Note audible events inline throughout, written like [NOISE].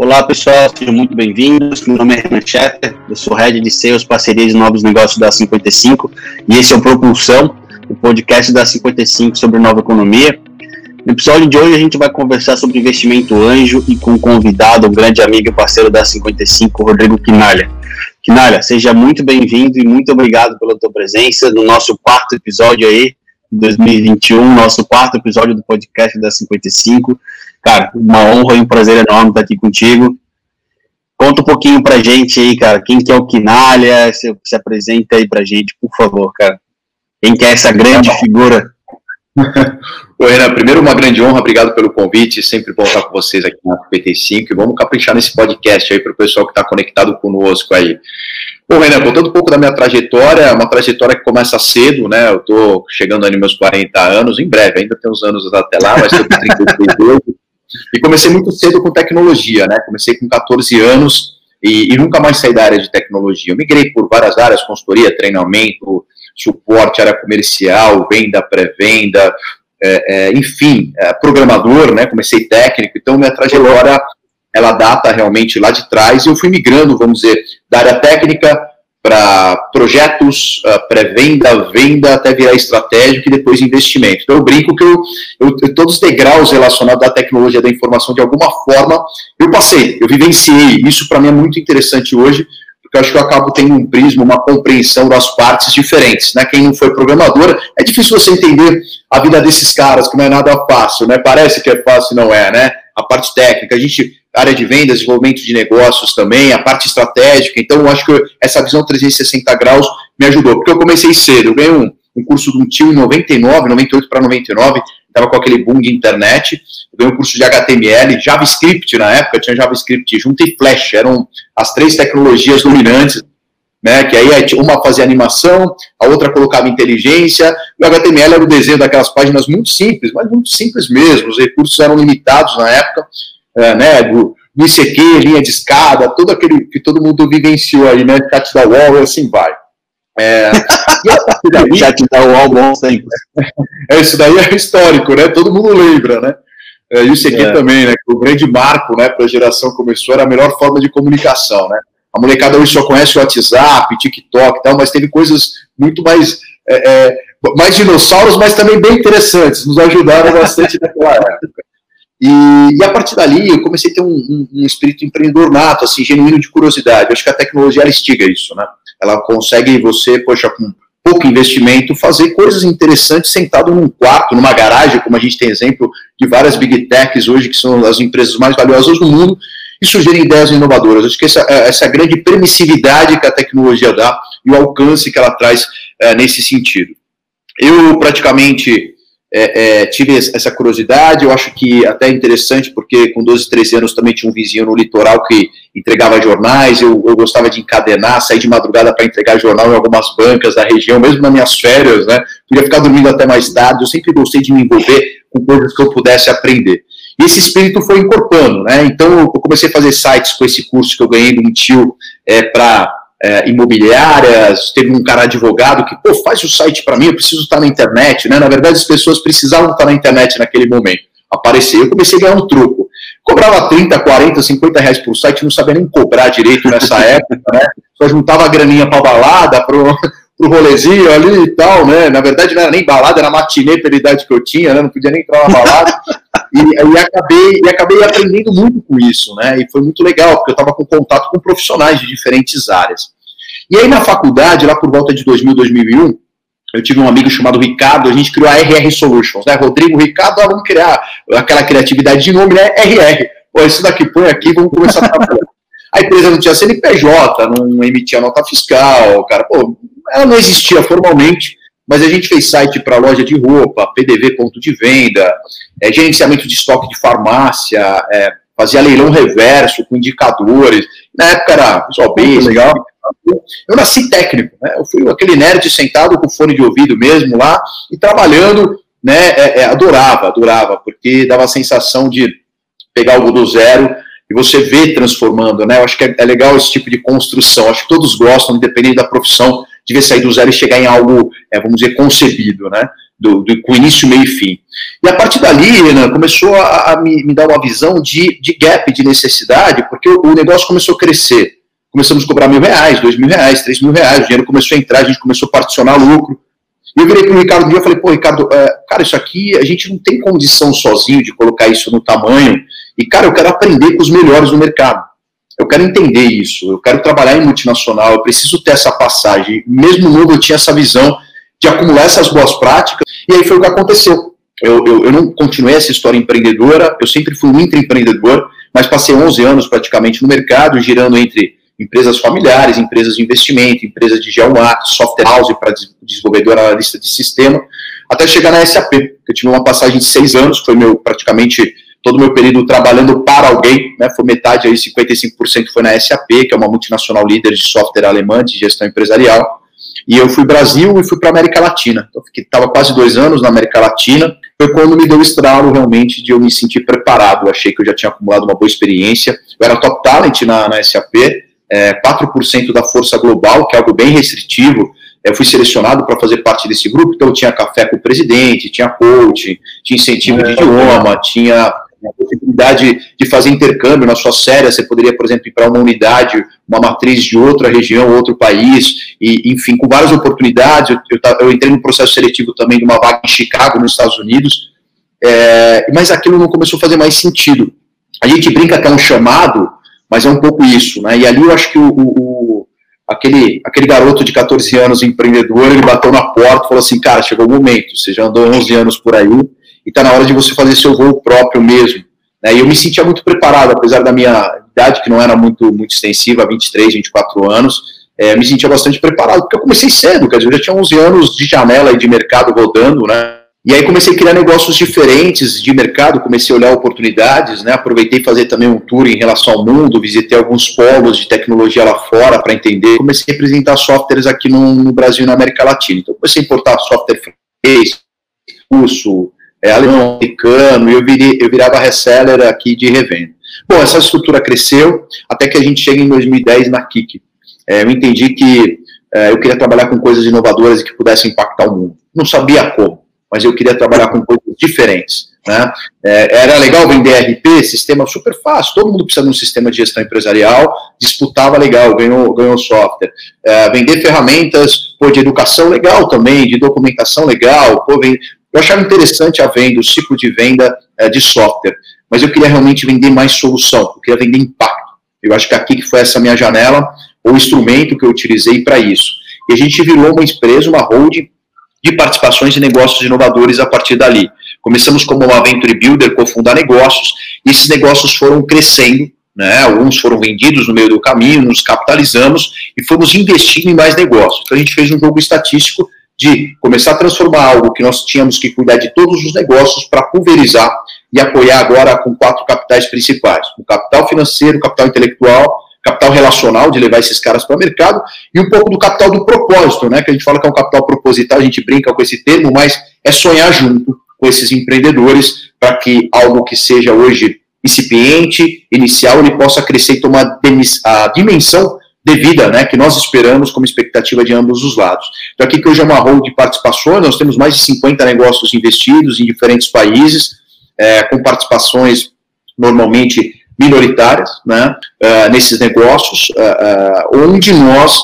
Olá pessoal, sejam muito bem-vindos. Meu nome é Renan Schetter, eu sou Head de Sales, Parcerias e Novos Negócios da 55 e esse é o Propulsão, o podcast da 55 sobre nova economia. No episódio de hoje a gente vai conversar sobre investimento anjo e com um convidado, um grande amigo e parceiro da 55, Rodrigo Quinalha. Quinalha, seja muito bem-vindo e muito obrigado pela tua presença no nosso quarto episódio aí, de 2021, nosso quarto episódio do podcast da 55. Cara, uma honra e um prazer enorme estar aqui contigo. Conta um pouquinho pra gente aí, cara, quem que é o Quinalha, se, se apresenta aí pra gente, por favor, cara. Quem que é essa grande figura? [LAUGHS] Oi, Renan, primeiro uma grande honra, obrigado pelo convite, sempre bom estar com vocês aqui na 55 e vamos caprichar nesse podcast aí para o pessoal que está conectado conosco aí. Bom, Renan, contando um pouco da minha trajetória, é uma trajetória que começa cedo, né, eu estou chegando ali meus 40 anos, em breve, ainda tem uns anos até lá, mas estou com 33 anos, [LAUGHS] e comecei muito cedo com tecnologia, né? Comecei com 14 anos e, e, nunca mais saí da área de tecnologia. Eu migrei por várias áreas, consultoria, treinamento, suporte, área comercial, venda, pré-venda, é, é, enfim, é, programador, né? Comecei técnico, então minha trajetória ela data realmente lá de trás e eu fui migrando, vamos dizer, da área técnica para projetos, uh, pré-venda, venda, até virar estratégico e depois investimento. Então eu brinco que eu, eu, todos os degraus relacionados à tecnologia da informação, de alguma forma, eu passei, eu vivenciei. Isso para mim é muito interessante hoje, porque eu acho que eu acabo tendo um prisma, uma compreensão das partes diferentes. Né? Quem não foi programador, é difícil você entender a vida desses caras, que não é nada fácil, né? Parece que é fácil, não é, né? A parte técnica, a gente área de vendas, desenvolvimento de negócios também, a parte estratégica. Então, eu acho que essa visão 360 graus me ajudou, porque eu comecei cedo. Eu ganhei um, um curso de um tio em 99, 98 para 99, estava com aquele boom de internet. Eu ganhei um curso de HTML, JavaScript na época, tinha JavaScript junto e Flash, eram as três tecnologias dominantes. Né, que aí uma fazia animação, a outra colocava inteligência, e o HTML era o desenho daquelas páginas muito simples, mas muito simples mesmo, os recursos eram limitados na época, é, né, do, do ICQ, linha de escada, todo aquele que todo mundo vivenciou aí, né, chat da wall e assim vai. É, [LAUGHS] e daí, chat da wall, bom sempre. É, isso daí é histórico, né, todo mundo lembra, né. É, e o ICQ é. também, né, que o grande marco, né, para a geração começou, era a melhor forma de comunicação, né. A molecada hoje só conhece o WhatsApp, TikTok e tal, mas teve coisas muito mais é, é, mais dinossauros, mas também bem interessantes, nos ajudaram bastante naquela época. E, e, a partir dali eu comecei a ter um, um, um, espírito empreendedor nato, assim, genuíno de curiosidade. Eu acho que a tecnologia ela instiga isso, né? Ela consegue você, poxa, com pouco investimento, fazer coisas interessantes sentado num quarto, numa garagem, como a gente tem exemplo de várias big techs hoje, que são as empresas mais valiosas do mundo, e sugerem ideias inovadoras. Acho que essa, essa grande permissividade que a tecnologia dá e o alcance que ela traz é, nesse sentido. Eu praticamente é, é, tive essa curiosidade, eu acho que até interessante, porque com 12, 13 anos também tinha um vizinho no litoral que entregava jornais, eu, eu gostava de encadenar, sair de madrugada para entregar jornal em algumas bancas da região, mesmo nas minhas férias, né? Queria ficar dormindo até mais tarde, eu sempre gostei de me envolver com coisas que eu pudesse aprender. E esse espírito foi incorporando, né? Então eu comecei a fazer sites com esse curso que eu ganhei de um tio é, para é, imobiliárias, teve um cara advogado que, pô, faz o site para mim, eu preciso estar na internet, né? Na verdade, as pessoas precisavam estar na internet naquele momento. Apareceu, eu comecei a ganhar um troco. Cobrava 30, 40, 50 reais por site, não sabia nem cobrar direito nessa [LAUGHS] época, né? Só juntava a graninha para balada, pro, [LAUGHS] pro rolezinho ali e tal, né? Na verdade, não era nem balada, era matinê pela idade que eu tinha, né? Não podia nem entrar na balada. E, e, acabei, e acabei aprendendo muito com isso, né? E foi muito legal, porque eu estava com contato com profissionais de diferentes áreas. E aí na faculdade, lá por volta de 2000, 2001, eu tive um amigo chamado Ricardo, a gente criou a RR Solutions, né? Rodrigo, Ricardo, ah, vamos criar aquela criatividade de nome, né? RR. Pô, isso daqui põe aqui, vamos começar a trabalhar. [LAUGHS] A empresa não tinha CNPJ, não emitia nota fiscal, cara, pô, ela não existia formalmente, mas a gente fez site para loja de roupa, PDV ponto de venda, é, gerenciamento de estoque de farmácia, é, fazia leilão reverso com indicadores. Na época era só bem legal. Eu nasci técnico, né? Eu fui aquele nerd sentado com fone de ouvido mesmo lá e trabalhando, né? É, é, adorava, adorava, porque dava a sensação de pegar algo do zero e você vê transformando, né? Eu acho que é, é legal esse tipo de construção. Acho que todos gostam, independente da profissão, de ver sair do zero e chegar em algo, é, vamos dizer, concebido, né? do, do, com início, meio e fim. E a partir dali, Renan, começou a, a me, me, dar uma visão de, de gap, de necessidade, porque o, o, negócio começou a crescer. Começamos a cobrar mil reais, dois mil reais, três mil reais, o dinheiro começou a entrar, a gente começou a particionar lucro. E eu virei para o Ricardo um dia e falei, pô, Ricardo, é, cara, isso aqui a gente não tem condição sozinho de colocar isso no tamanho. E, cara, eu quero aprender com os melhores do mercado. Eu quero entender isso, eu quero trabalhar em multinacional, eu preciso ter essa passagem. Mesmo novo, eu tinha essa visão de acumular essas boas práticas, e aí foi o que aconteceu. Eu, eu, eu não continuei essa história empreendedora, eu sempre fui um intraempreendedor, mas passei 11 anos praticamente no mercado, girando entre empresas familiares, empresas de investimento, empresas de geomarketing, software house para desenvolvedor analista de sistema, até chegar na SAP. Eu tive uma passagem de seis anos, foi meu praticamente todo o meu período trabalhando para alguém, né, foi metade aí, 55% foi na SAP, que é uma multinacional líder de software alemã de gestão empresarial, e eu fui Brasil e fui para América Latina. Então, estava quase dois anos na América Latina, foi quando me deu o estralo realmente de eu me sentir preparado, eu achei que eu já tinha acumulado uma boa experiência, eu era top talent na, na SAP, é, 4% da força global, que é algo bem restritivo, eu fui selecionado para fazer parte desse grupo, então eu tinha café com o presidente, tinha coach, tinha incentivo de é. idioma, tinha a possibilidade de fazer intercâmbio na sua série, você poderia, por exemplo, ir para uma unidade, uma matriz de outra região, outro país, e, enfim, com várias oportunidades. Eu, eu, eu entrei no processo seletivo também de uma vaga em Chicago, nos Estados Unidos, é, mas aquilo não começou a fazer mais sentido. A gente brinca que é um chamado, mas é um pouco isso, né? E ali eu acho que o, o, aquele, aquele garoto de 14 anos, empreendedor, ele bateu na porta e falou assim, cara, chegou o momento, você já andou 11 anos por aí, e está na hora de você fazer seu voo próprio mesmo. Né? E eu me sentia muito preparado, apesar da minha idade, que não era muito, muito extensiva, 23, 24 anos, é, me sentia bastante preparado, porque eu comecei cedo, quer dizer, eu já tinha 11 anos de janela e de mercado rodando, né? E aí comecei a criar negócios diferentes de mercado, comecei a olhar oportunidades, né? Aproveitei fazer também um tour em relação ao mundo, visitei alguns polos de tecnologia lá fora para entender. Comecei a apresentar softwares aqui no, no, Brasil e na América Latina. Então comecei a importar software francês, russo, é, alemão, americano, e eu, virei, eu virava reseller aqui de revenda. Bom, essa estrutura cresceu até que a gente chega em 2010 na Kik. É, eu entendi que é, eu queria trabalhar com coisas inovadoras e que pudessem impactar o mundo. Não sabia como, mas eu queria trabalhar com coisas diferentes. Né? É, era legal vender RP, sistema super fácil, todo mundo precisa de um sistema de gestão empresarial, disputava legal, ganhou, ganhou software. É, vender ferramentas pô, de educação legal também, de documentação legal, pô, eu achava interessante a venda, o ciclo de venda é, de software, mas eu queria realmente vender mais solução, eu queria vender impacto. Eu acho que aqui que foi essa minha janela, o instrumento que eu utilizei para isso. E a gente virou uma empresa, uma holding de participações e negócios inovadores a partir dali. Começamos como uma venture builder, cofundar negócios, e esses negócios foram crescendo, né? alguns foram vendidos no meio do caminho, nos capitalizamos e fomos investindo em mais negócios. Então a gente fez um jogo estatístico de começar a transformar algo que nós tínhamos que cuidar de todos os negócios para pulverizar e apoiar agora com quatro capitais principais: o capital financeiro, o capital intelectual, capital relacional, de levar esses caras para o mercado, e um pouco do capital do propósito, né? Que a gente fala que é um capital proposital, a gente brinca com esse termo, mas é sonhar junto com esses empreendedores para que algo que seja hoje incipiente, inicial, ele possa crescer e tomar a dimensão devida, né, que nós esperamos como expectativa de ambos os lados. Então, aqui que hoje é uma rol de participações, nós temos mais de 50 negócios investidos em diferentes países, é, com participações normalmente minoritárias, né, uh, nesses negócios, uh, uh, onde nós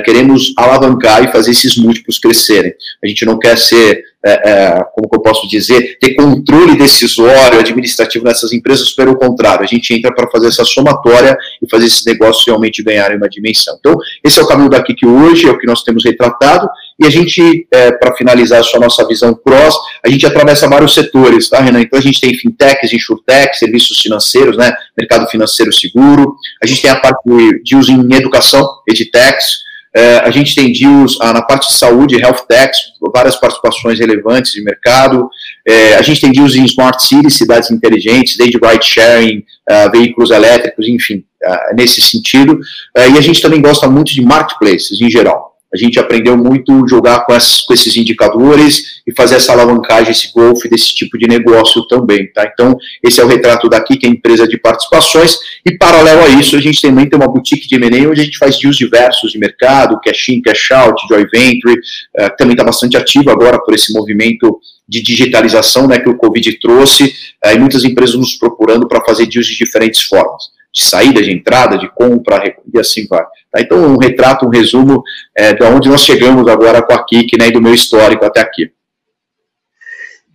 queremos alavancar e fazer esses múltiplos crescerem. A gente não quer ser é, é, como que eu posso dizer, ter controle decisório, administrativo nessas empresas, pelo contrário, a gente entra para fazer essa somatória e fazer esses negócios realmente ganharem uma dimensão. Então, esse é o caminho daqui que hoje é o que nós temos retratado, e a gente, é, para finalizar só a nossa visão cross, a gente atravessa vários setores, tá, Renan? Então, a gente tem fintechs, insurtechs, serviços financeiros, né, mercado financeiro seguro, a gente tem a parte de uso em educação, edtechs, é, a gente tem deals ah, na parte de saúde, health techs, várias participações relevantes de mercado. É, a gente tem deals em smart cities, cidades inteligentes, desde ride sharing, uh, veículos elétricos, enfim, uh, nesse sentido. Uh, e a gente também gosta muito de marketplaces em geral. A gente aprendeu muito jogar com, com esses indicadores e fazer essa alavancagem, esse golfe desse tipo de negócio também, tá? Então, esse é o retrato daqui, que é a empresa de participações, e paralelo a isso, a gente também tem uma boutique de M&A onde a gente faz deals diversos de mercado, cash in, cash out, joint venture, uh, também está bastante ativo agora por esse movimento de digitalização né, que o Covid trouxe, e muitas empresas nos procurando para fazer deals de diferentes formas de saída, de entrada, de compra, e assim vai. Tá? Então, um retrato, um resumo é, de onde nós chegamos agora com a Kik, né, e do meu histórico até aqui.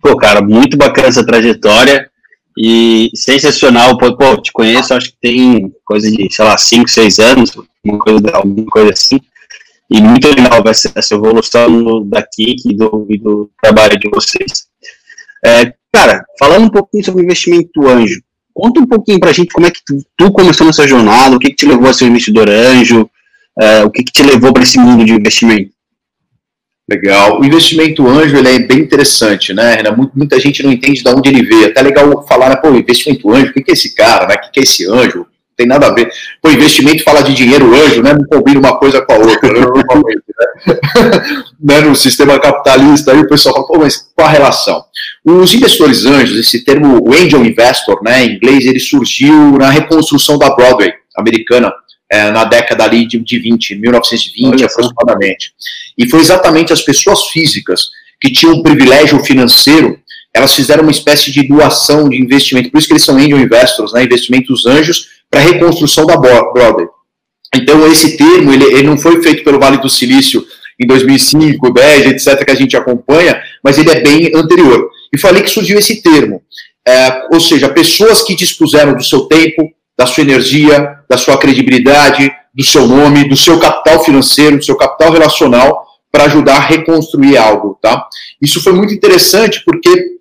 Pô, cara, muito bacana essa trajetória e sensacional. Pô, pô te conheço, acho que tem coisa de, sei lá, 5, 6 anos, uma coisa, alguma coisa assim. E muito legal essa, essa evolução da Kik e do, do trabalho de vocês. É, cara, falando um pouquinho sobre investimento anjo, Conta um pouquinho para a gente como é que tu, tu, começou nessa jornada, o que, que te levou a ser investidor anjo, é, o que, que te levou para esse mundo de investimento. Legal. O investimento anjo ele é bem interessante, né, Muita gente não entende de onde ele veio. Até legal falar, né, pô, investimento anjo, o que, é esse cara, né? O que é esse anjo? Tem nada a ver. Pô, investimento fala de dinheiro anjo, né? Não combina uma coisa com a outra, né? [LAUGHS] né? No sistema capitalista, aí o pessoal fala, pô, mas qual a relação? Os investidores anjos, esse termo, o angel investor, né, em inglês, ele surgiu na reconstrução da Broadway americana, é, na década ali de, de 20, 1920 Olha aproximadamente. E foi exatamente as pessoas físicas que tinham um privilégio financeiro, elas fizeram uma espécie de doação de investimento, por isso que eles são angel investors, né, investimentos anjos, para a reconstrução da Broadway. Então, esse termo, ele, ele não foi feito pelo Vale do Silício em 2005, 10, etc., que a gente acompanha, mas ele é bem anterior. E falei que surgiu esse termo. É, ou seja, pessoas que dispuseram do seu tempo, da sua energia, da sua credibilidade, do seu nome, do seu capital financeiro, do seu capital relacional para ajudar a reconstruir algo, tá? Isso foi muito interessante porque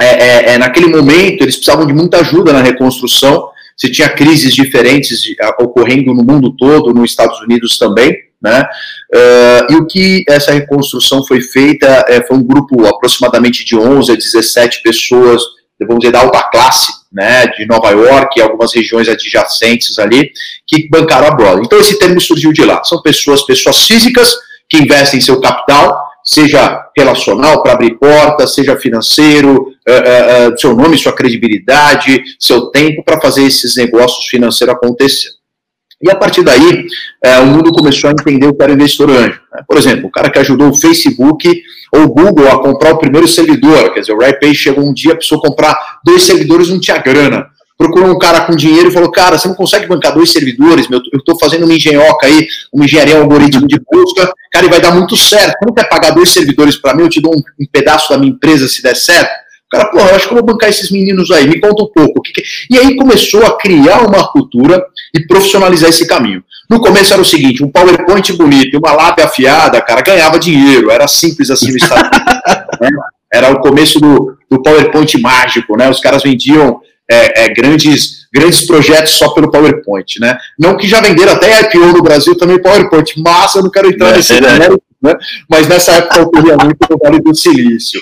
é, é, é, naquele momento eles precisavam de muita ajuda na reconstrução. Você tinha crises diferentes ocorrendo no mundo todo, nos Estados Unidos também, né? Uh, e o que essa reconstrução foi feita é, foi um grupo aproximadamente de 11 a 17 pessoas, vamos dizer, da alta classe, né, de Nova York e algumas regiões adjacentes ali, que bancaram a Broadway. Então esse termo surgiu de lá. São pessoas, pessoas físicas que investem seu capital, seja relacional para abrir portas, seja financeiro, uh, uh, seu nome, sua credibilidade, seu tempo para fazer esses negócios financeiros acontecer. E a partir daí, o mundo começou a entender o que era investidor anjo. Né? Por exemplo, o cara que ajudou o Facebook ou o Google a comprar o primeiro servidor, quer dizer, o RaiPay chegou um dia, precisou comprar dois servidores, não tinha grana. Procurou um cara com dinheiro e falou, cara, você não consegue bancar dois servidores, meu, eu estou fazendo uma engenhoca aí, uma engenharia, um algoritmo de busca, cara, e vai dar muito certo. Você não quer pagar dois servidores para mim, eu te dou um, um pedaço da minha empresa se der certo? O cara, porra, eu acho que eu vou bancar esses meninos aí, me conta um pouco. Que que... E aí começou a criar uma cultura e profissionalizar esse caminho. No começo era o seguinte, um PowerPoint bonito e uma lábia afiada, cara, ganhava dinheiro, era simples assim no Estado né? [LAUGHS] Era o começo do, do PowerPoint mágico, né? Os caras vendiam é, é, grandes, grandes projetos só pelo PowerPoint, né? Não que já venderam até IPO no Brasil também PowerPoint, mas eu não quero entrar é, nesse mérito, né? Mas nessa época ocorria muito no Vale do Silício.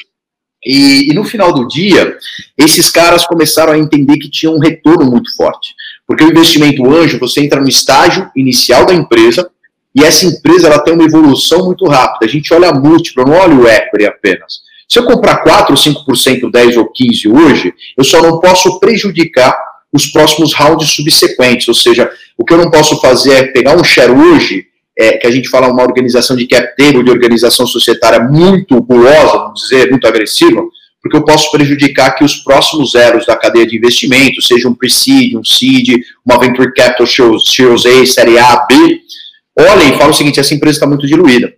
E, e, no final do dia, esses caras começaram a entender que tinha um retorno muito forte. Porque o investimento anjo, você entra no estágio inicial da empresa, e essa empresa ela tem uma evolução muito rápida. A gente olha a múltiplo, não olha o equity apenas. Se eu comprar 4 ou 5%, 10 ou 15 hoje, eu só não posso prejudicar os próximos rounds subsequentes. Ou seja, o que eu não posso fazer é pegar um share hoje é, que a gente fala uma organização de cap table, de organização societária muito gulosa, vamos dizer, muito agressiva, porque eu posso prejudicar que os próximos zeros da cadeia de investimento, seja um pre-seed, um seed, uma venture capital Series A, série A, B, olhem e falam o seguinte, essa empresa está muito diluída.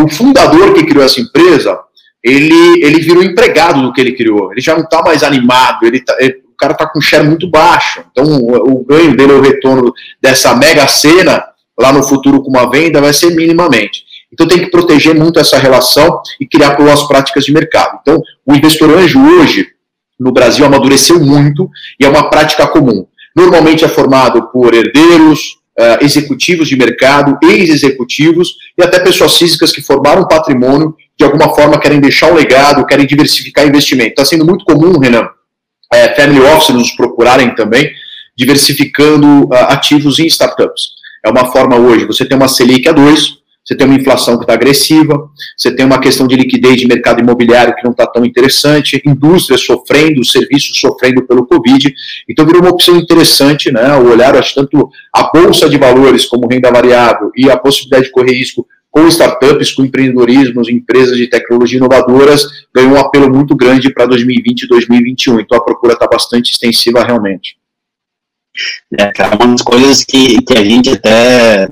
O fundador que criou essa empresa, ele, ele virou empregado do que ele criou, ele já não está mais animado, ele, tá, ele o cara está com share muito baixo, então o, o ganho dele, o retorno dessa mega cena, lá no futuro com uma venda vai ser minimamente. Então tem que proteger muito essa relação e criar boas práticas de mercado. Então, o investidor anjo hoje, no Brasil, amadureceu muito e é uma prática comum. Normalmente é formado por herdeiros, uh, executivos de mercado, ex-executivos e até pessoas físicas que formaram patrimônio, de alguma forma querem deixar um legado, querem diversificar investimento. Está sendo muito comum, Renan, é, family offices nos procurarem também, diversificando uh, ativos em startups. É uma forma hoje, você tem uma Selic a 2, você tem uma inflação que está agressiva, você tem uma questão de liquidez de mercado imobiliário que não está tão interessante, indústria sofrendo, serviços sofrendo pelo Covid. Então virou uma opção interessante, né? O olhar, acho, tanto a bolsa de valores como renda variável e a possibilidade de correr risco com startups, com empreendedorismo, empresas de tecnologia inovadoras, ganhou um apelo muito grande para 2020 e 2021. Então a procura está bastante extensiva realmente. É, cara, uma das coisas que, que a gente até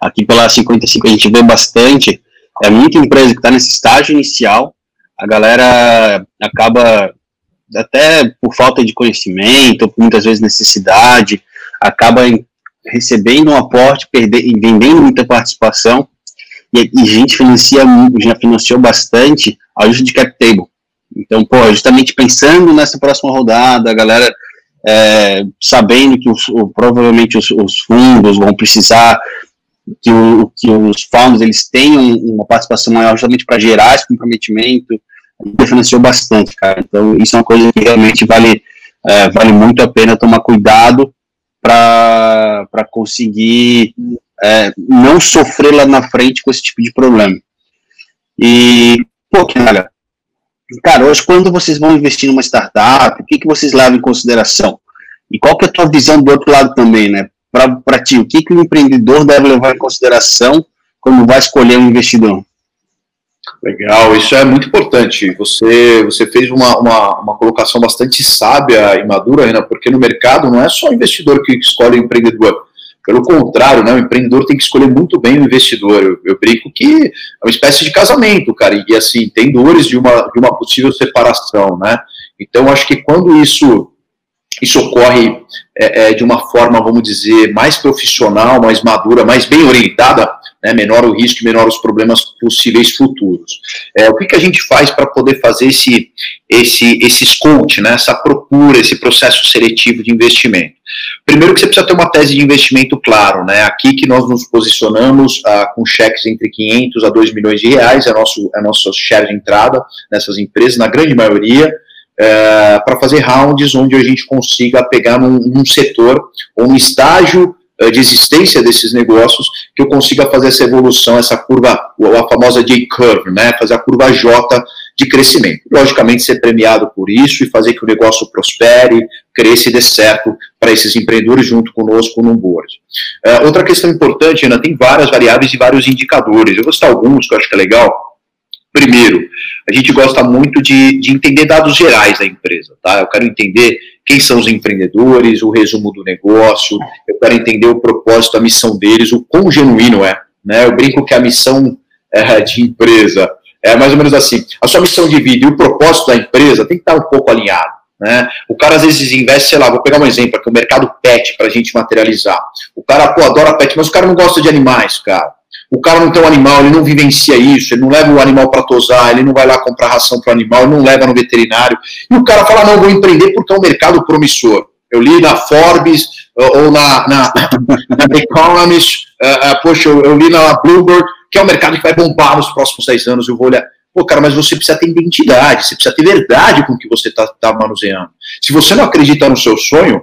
aqui pela 55 a gente vê bastante, é muita empresa que está nesse estágio inicial, a galera acaba, até por falta de conhecimento, muitas vezes necessidade, acaba recebendo um aporte, perdendo, vendendo muita participação, e, e a gente financia, já financiou bastante a ajuste de cap table. Então, pô, justamente pensando nessa próxima rodada, a galera é, sabendo que os, provavelmente os, os, fundos vão precisar que, o, que os founders eles tenham uma participação maior justamente para gerar esse comprometimento, financiou bastante, cara. Então, isso é uma coisa que realmente vale, é, vale muito a pena tomar cuidado para conseguir é, não sofrer lá na frente com esse tipo de problema. E, pô, cara, cara, hoje quando vocês vão investir numa startup, o que, que vocês levam em consideração? E qual que é a tua visão do outro lado também, né? para ti, o que, que o empreendedor deve levar em consideração quando vai escolher um investidor? Legal, isso é muito importante. Você, você fez uma, uma, uma colocação bastante sábia e madura, Renan, porque no mercado não é só o investidor que escolhe o empreendedor. Pelo contrário, né, o empreendedor tem que escolher muito bem o investidor. Eu, eu brinco que é uma espécie de casamento, cara, e assim, tem dores de uma, de uma possível separação, né? Então, acho que quando isso isso ocorre é, é, de uma forma, vamos dizer, mais profissional, mais madura, mais bem orientada, né, menor o risco e menor os problemas possíveis futuros. É, o que, que a gente faz para poder fazer esse, esse, esse scout, né, essa procura, esse processo seletivo de investimento? Primeiro que você precisa ter uma tese de investimento claro, né, aqui que nós nos posicionamos ah, com cheques entre 500 a 2 milhões de reais, é nosso, é nosso share de entrada nessas empresas, na grande maioria, é, para fazer rounds onde a gente consiga pegar num, num setor ou um estágio é, de existência desses negócios que eu consiga fazer essa evolução, essa curva, a famosa J-curve, né, fazer a curva J de crescimento. Logicamente, ser premiado por isso e fazer que o negócio prospere, cresça e dê certo para esses empreendedores junto conosco no board. Uh, outra questão importante, ainda tem várias variáveis e vários indicadores. Eu vou citar alguns que eu acho que é legal. Primeiro, a gente gosta muito de, de entender dados gerais da empresa, tá? Eu quero entender quem são os empreendedores, o resumo do negócio, eu quero entender o propósito, a missão deles, o quão genuíno é, né? Eu brinco que a missão é, de empresa é mais ou menos assim, a sua missão de vida e o propósito da empresa tem que estar um pouco alinhado. Né? O cara às vezes investe, sei lá, vou pegar um exemplo aqui, o mercado pet para a gente materializar. O cara, pô, adora pet, mas o cara não gosta de animais, cara. O cara não tem um animal, ele não vivencia isso, ele não leva o animal para tosar, ele não vai lá comprar ração para o animal, ele não leva no veterinário. E o cara fala, não, vou empreender porque é um mercado promissor. Eu li na Forbes ou na, na, [LAUGHS] na Economist, uh, uh, poxa, eu, eu, li na Bloomberg, que é um mercado que vai bombar nos próximos 10 anos, eu vou olhar. Pô, cara, mas você precisa ter identidade, você precisa ter verdade com o que você está tá manuseando. Se você não acredita no seu sonho,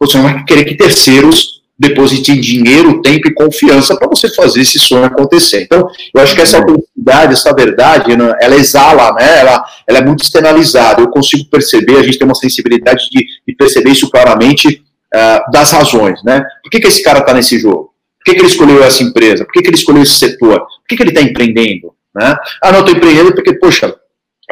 você não vai querer que terceiros depositem dinheiro, tempo e confiança para você fazer esse sonho acontecer. Então, eu acho que essa autenticidade, essa verdade, né, ela exala, né, ela, ela é muito externalizada. Eu consigo perceber, a gente tem uma sensibilidade de, de perceber isso claramente uh, das razões. Né? Por que, que esse cara está nesse jogo? Por que, que ele escolheu essa empresa? Por que, que ele escolheu esse setor? Por que, que ele está empreendendo? Né? Ah, não, estou empreendendo porque, poxa,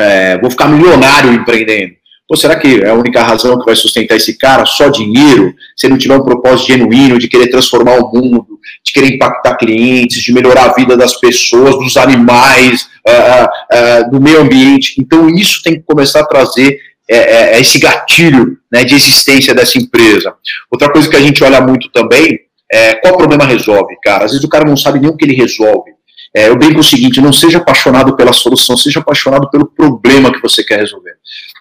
é, vou ficar milionário empreendendo. Pô, será que é a única razão que vai sustentar esse cara só dinheiro? Se ele não tiver um propósito genuíno de querer transformar o mundo, de querer impactar clientes, de melhorar a vida das pessoas, dos animais, uh, uh, do meio ambiente. Então, isso tem que começar a trazer é, esse gatilho né, de existência dessa empresa. Outra coisa que a gente olha muito também é qual problema resolve, cara. Às vezes o cara não sabe nem o que ele resolve. É, eu brinco o seguinte: não seja apaixonado pela solução, seja apaixonado pelo problema que você quer resolver.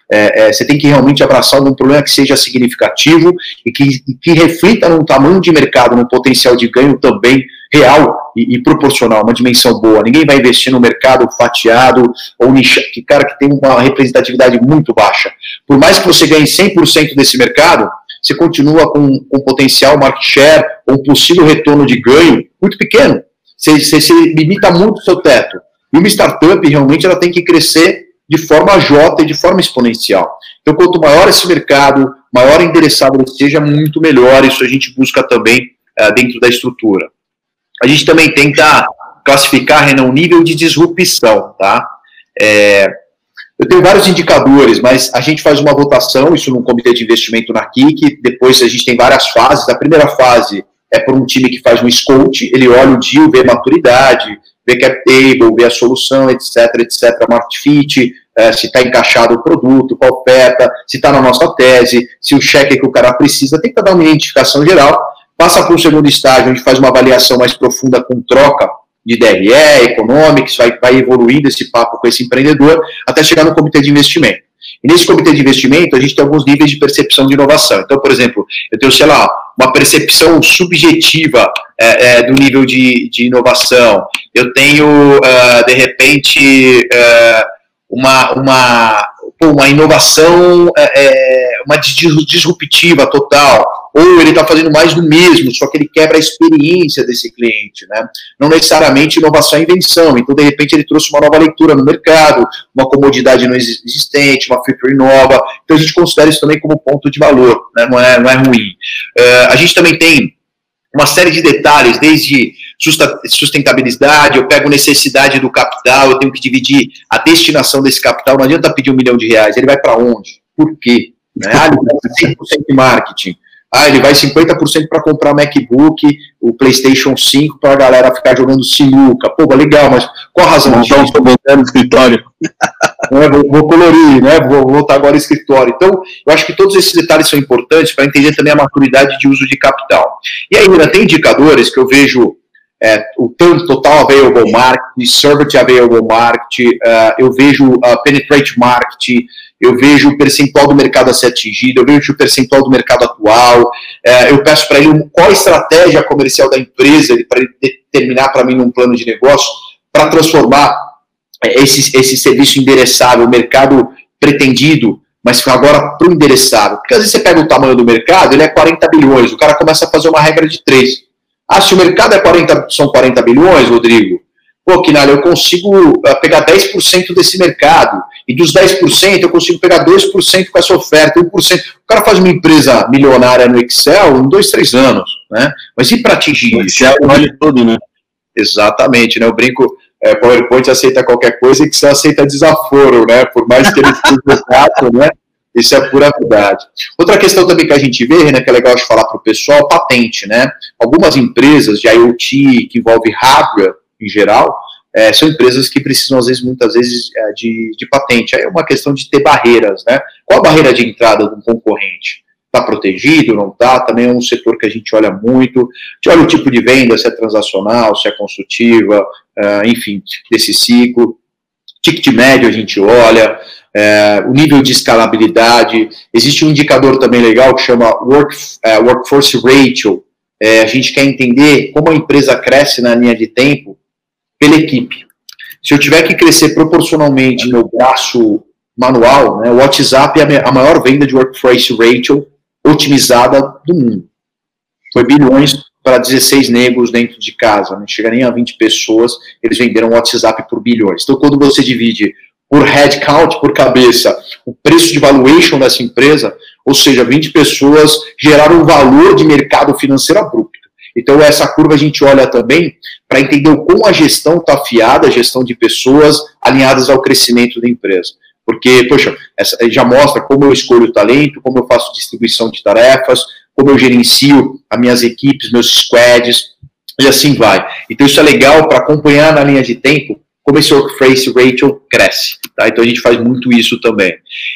É, é, você tem que realmente abraçar algum problema que seja significativo e que, que reflita num tamanho de mercado, num potencial de ganho também real e, e, proporcional, uma dimensão boa. Ninguém vai investir no mercado fatiado ou nicho, que cara que tem uma representatividade muito baixa. Por mais que você ganhe 100% desse mercado, você continua com, com potencial market share ou um possível retorno de ganho muito pequeno. Você, você, você limita muito o seu teto. E uma startup, realmente, ela tem que crescer de forma J e de forma exponencial. Então, quanto maior esse mercado, maior endereçado ele seja, muito melhor. Isso a gente busca também uh, dentro da estrutura. A gente também tenta classificar, Renan, o nível de disrupção, tá? É, eu tenho vários indicadores, mas a gente faz uma votação, isso num comitê de investimento na KIC, depois a gente tem várias fases. A primeira fase é por um time que faz um scout, ele olha o deal, vê maturidade, vê cap table, vê a solução, etc, etc, market fit, é, se está encaixado o produto, qual oferta, se está na nossa tese, se o cheque que o cara precisa, tem que dar uma identificação geral, passa para o segundo estágio, onde faz uma avaliação mais profunda com troca de DRE, economics, vai, vai evoluindo esse papo com esse empreendedor, até chegar no comitê de investimento. E nesse comitê de investimento, a gente tem alguns níveis de percepção de inovação. Então, por exemplo, eu tenho, sei lá, uma percepção subjetiva é, é, do nível de, de inovação. Eu tenho, uh, de repente, uh, uma, uma, uma inovação, é, uma disruptiva total, ou ele está fazendo mais do mesmo, só que ele quebra a experiência desse cliente, né? Não necessariamente inovação é invenção, então de repente ele trouxe uma nova leitura no mercado, uma comodidade não existente, uma feature nova, então a gente considera isso também como ponto de valor, né? não, é, não é ruim. Uh, a gente também tem uma série de detalhes, desde sustentabilidade, eu pego necessidade do capital, eu tenho que dividir a destinação desse capital, não adianta pedir um milhão de reais, ele vai para onde? Por quê? Né? Ah, ele vai 100% de marketing. Ah, ele vai 50% para comprar MacBook, o PlayStation 5 para a galera ficar jogando sinuca. Pô, legal, mas qual a razão disso? Estou botando no escritório. [LAUGHS] É, vou, vou, colorir, né? Vou voltar agora ao escritório. Então, eu acho que todos esses detalhes são importantes para entender também a maturidade de uso de capital. E aí, ainda tem indicadores que eu vejo é, o tanto total available market, service available market, uh, eu vejo uh, penetrate market, eu vejo o percentual do mercado a ser atingido, eu vejo o percentual do mercado atual, uh, eu peço para ele qual a estratégia comercial da empresa para ele determinar para mim um plano de negócio para transformar é, esse, esse serviço endereçável, o mercado pretendido, mas agora para o endereçável. Porque às vezes você pega o tamanho do mercado, ele é 40 bilhões, o cara começa a fazer uma regra de 3 ah, se o mercado é 40, são 40 bilhões, Rodrigo, pô, Quinalha, eu consigo uh, pegar 10% desse mercado. E dos 10%, eu consigo pegar 2% com essa oferta, 1%. O cara faz uma empresa milionária no Excel em dois, três anos. Né? Mas e para atingir o isso? Excel vale tudo, né? Exatamente, né? Eu brinco, é, PowerPoint aceita qualquer coisa e Excel aceita desaforo, né? Por mais que ele [LAUGHS] seja gato, né? Isso é pura verdade. Outra questão também que a gente vê, né, que é legal de falar para o pessoal, patente, né? Algumas empresas de IoT que envolve hardware em geral, é, são empresas que precisam, às vezes, muitas vezes, é, de, de patente. Aí é uma questão de ter barreiras, né? Qual a barreira de entrada do concorrente? Está protegido, não está? Também é um setor que a gente olha muito. A gente olha o tipo de venda, se é transacional, se é consultiva, uh, enfim, desse ciclo. Ticket médio a gente olha, é, o nível de escalabilidade. Existe um indicador também legal que chama work, é, Workforce Ratio. É, a gente quer entender como a empresa cresce na linha de tempo pela equipe. Se eu tiver que crescer proporcionalmente meu braço manual, né, o WhatsApp é a maior venda de Workforce Ratio otimizada do mundo. Foi bilhões para 16 negros dentro de casa, não chega nem a 20 pessoas, eles venderam o WhatsApp por bilhões. Então, quando você divide por headcount, por cabeça, o preço de valuation dessa empresa, ou seja, 20 pessoas geraram um valor de mercado financeiro abrupto. Então, essa curva a gente olha também para entender como a gestão está afiada, a gestão de pessoas alinhadas ao crescimento da empresa. Porque, poxa, essa já mostra como eu escolho o talento, como eu faço distribuição de tarefas, como eu gerencio as minhas equipes, meus squads, e assim vai. Então, isso é legal para acompanhar na linha de tempo como esse workforce ratio cresce. Tá? Então a gente faz muito isso também.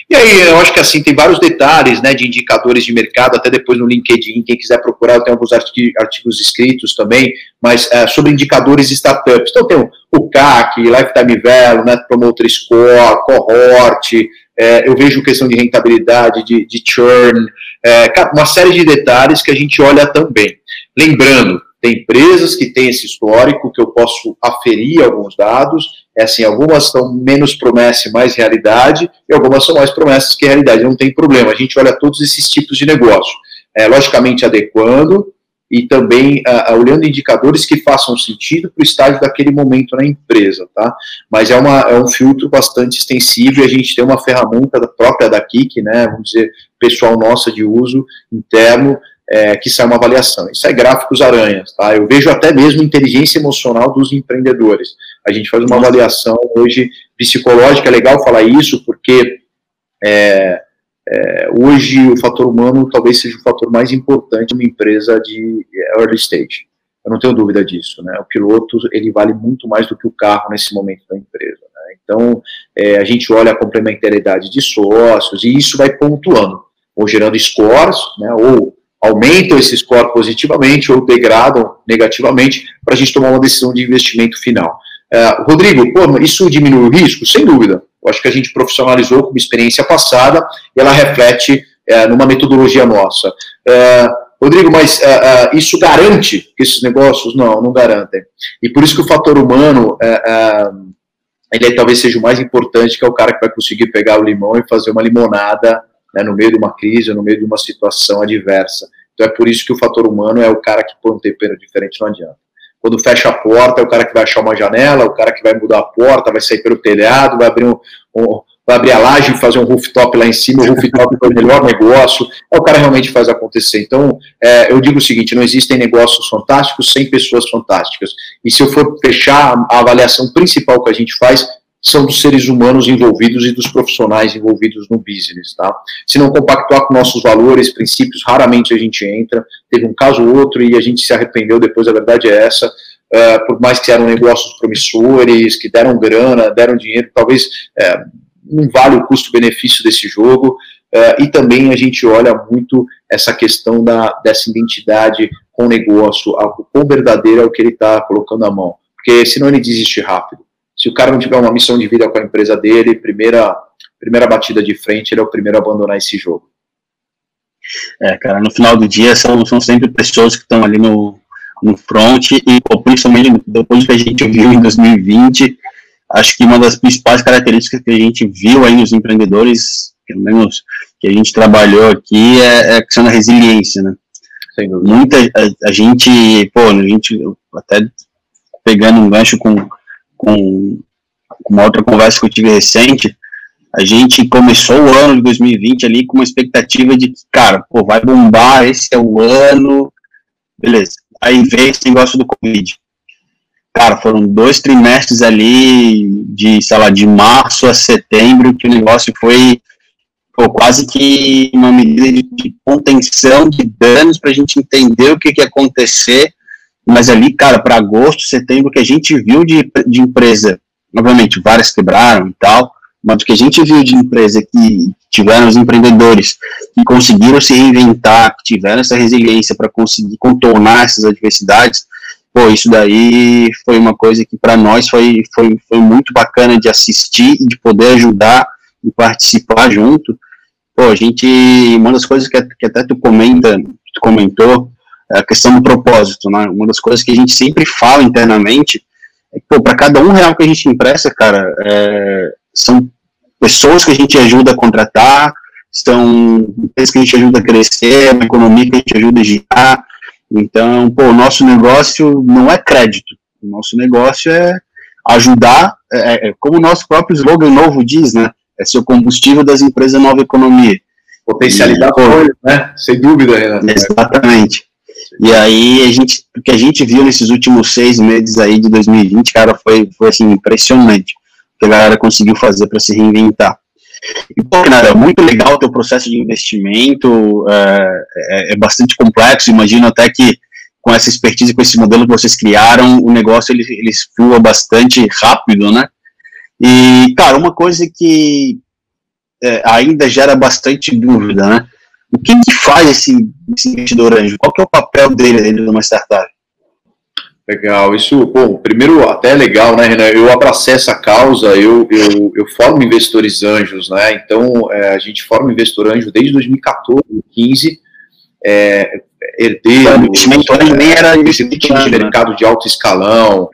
E aí eu acho que assim tem vários detalhes né, de indicadores de mercado, até depois no LinkedIn, quem quiser procurar, eu tenho alguns artigos escritos também, mas é, sobre indicadores de startups. Então tem o CAC, Lifetime Value, Net Promoter Score, Cohort, é, eu vejo questão de rentabilidade, de, de churn, é, uma série de detalhes que a gente olha também. Lembrando, tem empresas que têm esse histórico que eu posso aferir alguns dados. É assim, algumas são menos promessa e mais realidade, e algumas são mais promessas que realidade. Não tem problema. A gente olha todos esses tipos de negócio. É, logicamente adequando e também uh, olhando indicadores que façam sentido para o estágio daquele momento na empresa, tá? Mas é, uma, é um filtro bastante extensivo e a gente tem uma ferramenta própria da KIC, né, vamos dizer, pessoal nossa de uso interno, é, que sai uma avaliação. Isso é gráficos aranhas, tá? Eu vejo até mesmo inteligência emocional dos empreendedores. A gente faz uma avaliação hoje psicológica, é legal falar isso, porque é, é, hoje o fator humano talvez seja o fator mais importante numa empresa de early stage. Eu não tenho dúvida disso, né? O piloto ele vale muito mais do que o carro nesse momento da empresa. Né? Então é, a gente olha a complementaridade de sócios e isso vai pontuando, ou gerando scores, né? Ou aumentam esse score positivamente ou degradam negativamente para a gente tomar uma decisão de investimento final. Uh, Rodrigo, pô, isso diminui o risco? Sem dúvida. Eu acho que a gente profissionalizou com uma experiência passada e ela reflete uh, numa metodologia nossa. Uh, Rodrigo, mas isso garante que esses negócios? Não, não garantem. E por isso que o fator humano ele talvez seja o mais importante, que é o cara que vai conseguir pegar o limão e fazer uma limonada né, no meio de uma crise, no meio de uma situação adversa. Então é por isso que o fator humano é o cara que põe um tempero diferente, não adianta. Quando fecha a porta, é o cara que vai achar uma janela, o cara que vai mudar a porta, vai sair pelo telhado, vai abrir, um, um vai abrir a laje e fazer um rooftop lá em cima, o rooftop foi o melhor negócio, é o cara realmente faz acontecer. Então, é, eu digo o seguinte, não existem negócios fantásticos sem pessoas fantásticas. E se eu for fechar a avaliação principal que a gente faz, são dos seres humanos envolvidos e dos profissionais envolvidos no business, tá? Se não compactuar com nossos valores, princípios, raramente a gente entra. Teve um caso ou outro e a gente se arrependeu depois, a verdade é essa. Uh, por mais que eram negócios promissores, que deram grana, deram dinheiro, talvez uh, não vale o custo-benefício desse jogo. Uh, e também a gente olha muito essa questão da, dessa identidade com o negócio, o quão verdadeiro é o que ele está colocando na mão. Porque senão ele desiste rápido. Se o cara não tiver uma missão de vida com a empresa dele, primeira, primeira batida de frente, ele é o primeiro a abandonar esse jogo. É, cara, no final do dia são, são sempre pessoas que estão ali no, no front e principalmente depois que a gente viu em 2020, acho que uma das principais características que a gente viu aí nos empreendedores, pelo menos que a gente trabalhou aqui, é, é a questão da resiliência, né? Muita a, a, gente, pô, a gente até pegando um gancho com com uma outra conversa que eu tive recente, a gente começou o ano de 2020 ali com uma expectativa de que, cara, pô, vai bombar, esse é o ano, beleza. Aí veio esse negócio do Covid. Cara, foram dois trimestres ali, de, sei lá, de março a setembro, que o negócio foi pô, quase que uma medida de, de contenção de danos para a gente entender o que, que ia acontecer mas ali, cara, para agosto, setembro, que a gente viu de, de empresa, obviamente, várias quebraram e tal, mas o que a gente viu de empresa que tiveram os empreendedores que conseguiram se reinventar, que tiveram essa resiliência para conseguir contornar essas adversidades, pô, isso daí foi uma coisa que para nós foi, foi, foi muito bacana de assistir e de poder ajudar e participar junto. Pô, a gente, uma das coisas que, que até tu comenta, tu comentou, a questão do propósito, né? Uma das coisas que a gente sempre fala internamente é que, para cada um real que a gente empresta, cara, é, são pessoas que a gente ajuda a contratar, são empresas que a gente ajuda a crescer, uma economia que a gente ajuda a girar. Então, pô, o nosso negócio não é crédito, o nosso negócio é ajudar, é, é, como o nosso próprio slogan novo diz, né? É ser o combustível das empresas nova economia. Potencialidade, e, né? Sem dúvida, Renato. Exatamente. E aí, a gente, o que a gente viu nesses últimos seis meses aí de 2020, cara, foi, foi assim, impressionante. O que a galera conseguiu fazer para se reinventar. E, pô, cara, é muito legal o teu processo de investimento, é, é, é, bastante complexo, imagino até que com essa expertise, com esse modelo que vocês criaram, o negócio ele, ele flua bastante rápido, né? E, cara, uma coisa que é, ainda gera bastante dúvida, né? O que, que faz esse, esse, investidor anjo? Qual que é o papel dele dentro de uma startup? Legal, isso, bom, primeiro até é legal, né, Renan? Eu abracei essa causa, eu, eu, eu formo investidores anjos, né? Então, é, a gente forma investor anjo desde 2014, 2015, é, herdeiro. O investimento anjo nem era investimento de né? mercado de alto escalão,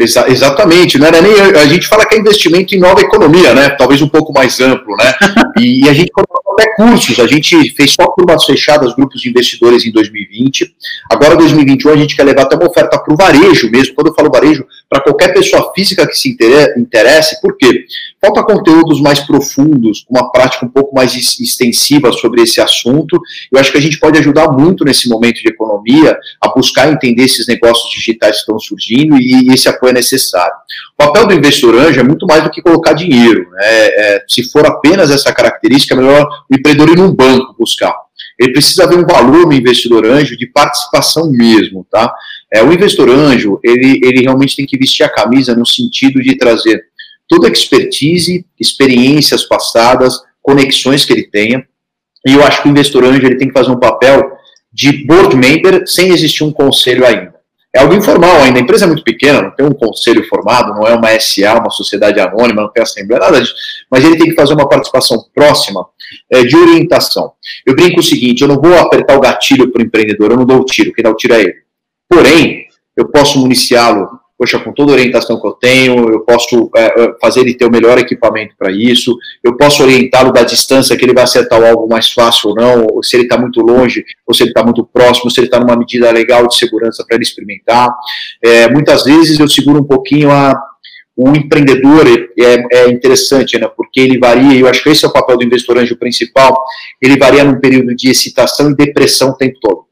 Exa exatamente, não era nem a gente fala que é investimento em nova economia, né? Talvez um pouco mais amplo, né? [LAUGHS] E a gente até cursos. A gente fez só turmas fechadas, grupos de investidores em 2020. Agora, 2021, a gente quer levar até uma oferta para o varejo mesmo. Quando eu falo varejo, para qualquer pessoa física que se interesse. Por quê? Falta conteúdos mais profundos, uma prática um pouco mais extensiva sobre esse assunto. Eu acho que a gente pode ajudar muito nesse momento de economia a buscar entender esses negócios digitais que estão surgindo e esse apoio é necessário. O papel do investidor anjo é muito mais do que colocar dinheiro. Né? É, se for apenas essa característica, é melhor o empreendedor ir num banco buscar. Ele precisa ver um valor no investidor anjo de participação mesmo, tá? É, o investidor anjo, ele, ele realmente tem que vestir a camisa no sentido de trazer toda a expertise, experiências passadas, conexões que ele tenha, e eu acho que o investidor anjo ele tem que fazer um papel de board member sem existir um conselho ainda. É algo informal ainda, a empresa é muito pequena, não tem um conselho formado, não é uma SA, uma sociedade anônima, não tem assembleia, nada disso, mas ele tem que fazer uma participação próxima é, de orientação. Eu brinco o seguinte, eu não vou apertar o gatilho para o empreendedor, eu não dou o tiro, quem dá o tiro é ele. Porém, eu posso municiá-lo poxa, com toda a orientação que eu tenho, eu posso é, é fazer ele ter o melhor equipamento para isso, eu posso orientá-lo da distância que ele vai acertar o alvo mais fácil ou não, ou se ele está muito longe, ou se ele está muito próximo, se ele está numa medida legal de segurança para ele experimentar. É, muitas vezes eu seguro um pouquinho a, o empreendedor é, é, interessante, né, porque ele varia, e eu acho que esse é o papel do investidor anjo principal, ele varia num período de excitação e depressão o tempo todo.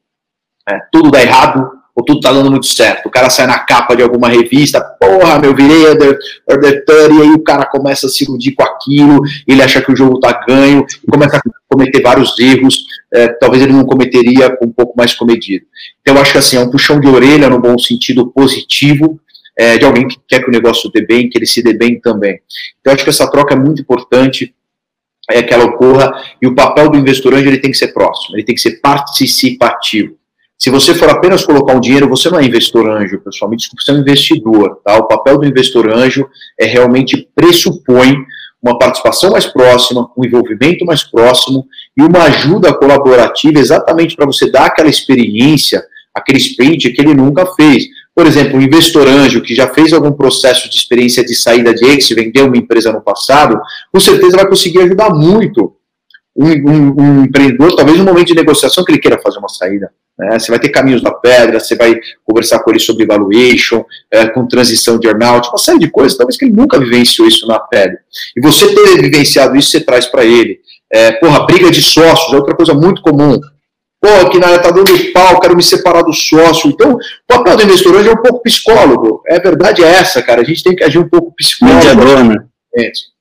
É, tudo dá errado, ou tudo tá dando muito certo. O cara sai na capa de alguma revista, porra, meu, virei under, under 30, e aí o cara começa a se iludir com aquilo, ele acha que o jogo tá ganho, e começa a cometer vários erros, é, talvez ele não cometeria com um pouco mais comedido. Então eu acho que assim, é um puxão de orelha no bom sentido positivo, é, de alguém que quer que o negócio dê bem, que ele se dê bem também. Então eu acho que essa troca é muito importante, é que ela ocorra, e o papel do investidor anjo ele tem que ser próximo, ele tem que ser participativo. Se você for apenas colocar um dinheiro, você não é investidor anjo, pessoal. Me desculpe, você é um investidor. Tá? O papel do investidor anjo é realmente pressupõe uma participação mais próxima, um envolvimento mais próximo e uma ajuda colaborativa exatamente para você dar aquela experiência, aquele sprint que ele nunca fez. Por exemplo, um investidor anjo que já fez algum processo de experiência de saída de exit, vendeu uma empresa no passado, com certeza vai conseguir ajudar muito um, um, um empreendedor, talvez no momento de negociação que ele queira fazer uma saída. Né? Você vai ter caminhos da pedra, você vai conversar com ele sobre valuation, é, com transição de earnout, uma série de coisas, talvez que ele nunca vivenciou isso na pele. E você ter vivenciado isso, você traz para ele. É, porra, briga de sócios é outra coisa muito comum. Pô, aqui na área tá dando pau, quero me separar do sócio. Então, o papel do investidor hoje é um pouco psicólogo. É verdade é essa, cara. A gente tem que agir um pouco psicólogo. Mediador, né? É isso.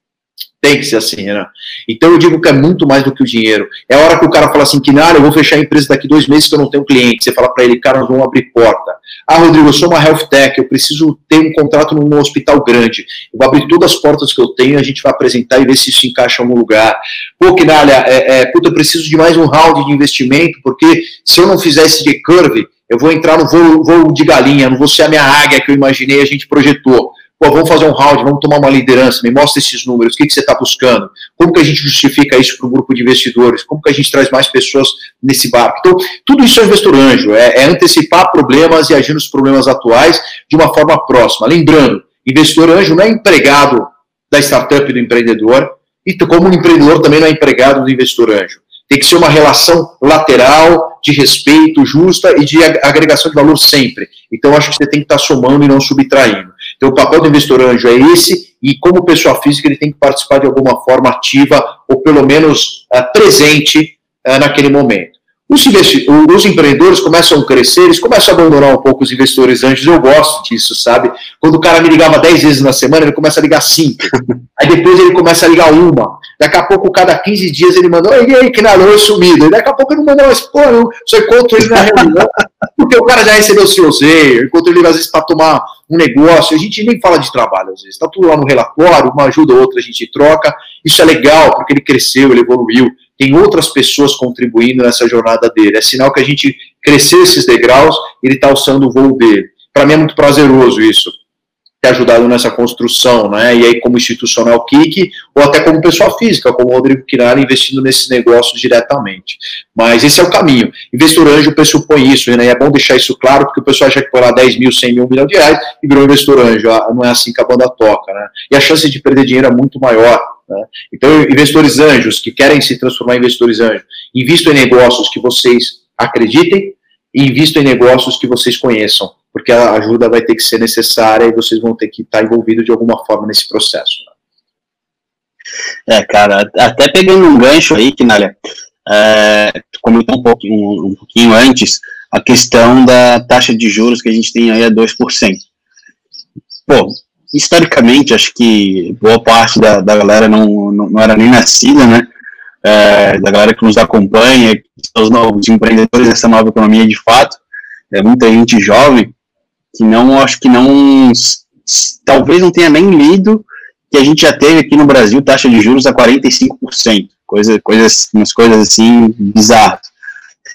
Tem que ser assim, né? Então eu digo que é muito mais do que o dinheiro. É a hora que o cara fala assim, que eu vou fechar a empresa daqui dois meses que eu não tenho cliente. Você fala para ele, cara, nós vamos abrir porta. Ah, Rodrigo, eu sou uma health tech, eu preciso ter um contrato num hospital grande. Eu vou abrir todas as portas que eu tenho, a gente vai apresentar e ver se isso encaixa em algum lugar. Pô, Kinalha, é, é, puta, eu preciso de mais um round de investimento, porque se eu não fizer esse curve, eu vou entrar no voo, voo de galinha, não vou ser a minha águia que eu imaginei, a gente projetou. Pô, vamos fazer um round, vamos tomar uma liderança, me mostra esses números, o que, que você está buscando, como que a gente justifica isso para o grupo de investidores, como que a gente traz mais pessoas nesse barco. Então, tudo isso é investor anjo, é, é antecipar problemas e agir nos problemas atuais de uma forma próxima. Lembrando, investidor anjo não é empregado da startup do empreendedor, e como o empreendedor também não é empregado do investidor anjo. Tem que ser uma relação lateral, de respeito, justa e de agregação de valor sempre. Então, acho que você tem que estar somando e não subtraindo. Então, o papel do investidor anjo é esse, e como pessoa física, ele tem que participar de alguma forma ativa, ou pelo menos uh, presente uh, naquele momento. Os, os, empreendedores começam a crescer, eles começam a abandonar um pouco os investidores anjos. Eu gosto disso, sabe? Quando o cara me ligava 10 vezes na semana, ele começa a ligar 5. Aí depois ele começa a ligar uma. Daqui a pouco, cada 15 dias, ele mandou, e aí, que nada, eu sumido. E daqui a pouco ele não mandou mais, pô, eu só encontro ele na reunião, porque o cara já recebeu o COZ, eu encontro ele às vezes para tomar um negócio. A gente nem fala de trabalho, às vezes. Está tudo lá no relatório, uma ajuda ou outra a gente troca. Isso é legal, porque ele cresceu, ele evoluiu tem outras pessoas contribuindo nessa jornada dele. É sinal que a gente cresceu esses degraus, ele está alçando o voo dele. Para mim é muito prazeroso isso, ter ajudado nessa construção, né? E aí, como institucional Kik, ou até como pessoa física, como o Rodrigo Quinara, investindo nesses negócios diretamente. Mas esse é o caminho. Investor anjo pressupõe isso, né? E é bom deixar isso claro, porque o pessoal acha que foi lá 10 mil, 100 mil, 1 milhão de reais e virou investor anjo. Ah, não é assim que a banda toca, né? E a chance de perder dinheiro é muito maior Né? Então, investidores anjos que querem se transformar em investidores anjos, invistam em negócios que vocês acreditem e invistam em negócios que vocês conheçam, porque a ajuda vai ter que ser necessária e vocês vão ter que estar envolvidos de alguma forma nesse processo. É, cara, até pegando um gancho aí, Kinalha, é, comentou um pouquinho, um pouquinho antes a questão da taxa de juros que a gente tem aí a 2%. Pô, historicamente, acho que boa parte da, da galera não, não, não, era nem nascida, né? É, da galera que nos acompanha, os novos empreendedores dessa nova economia de fato, é muita gente jovem que não, acho que não, talvez não tenha nem lido que a gente já teve aqui no Brasil taxa de juros a 45%, coisa, coisas, umas coisas assim bizarras.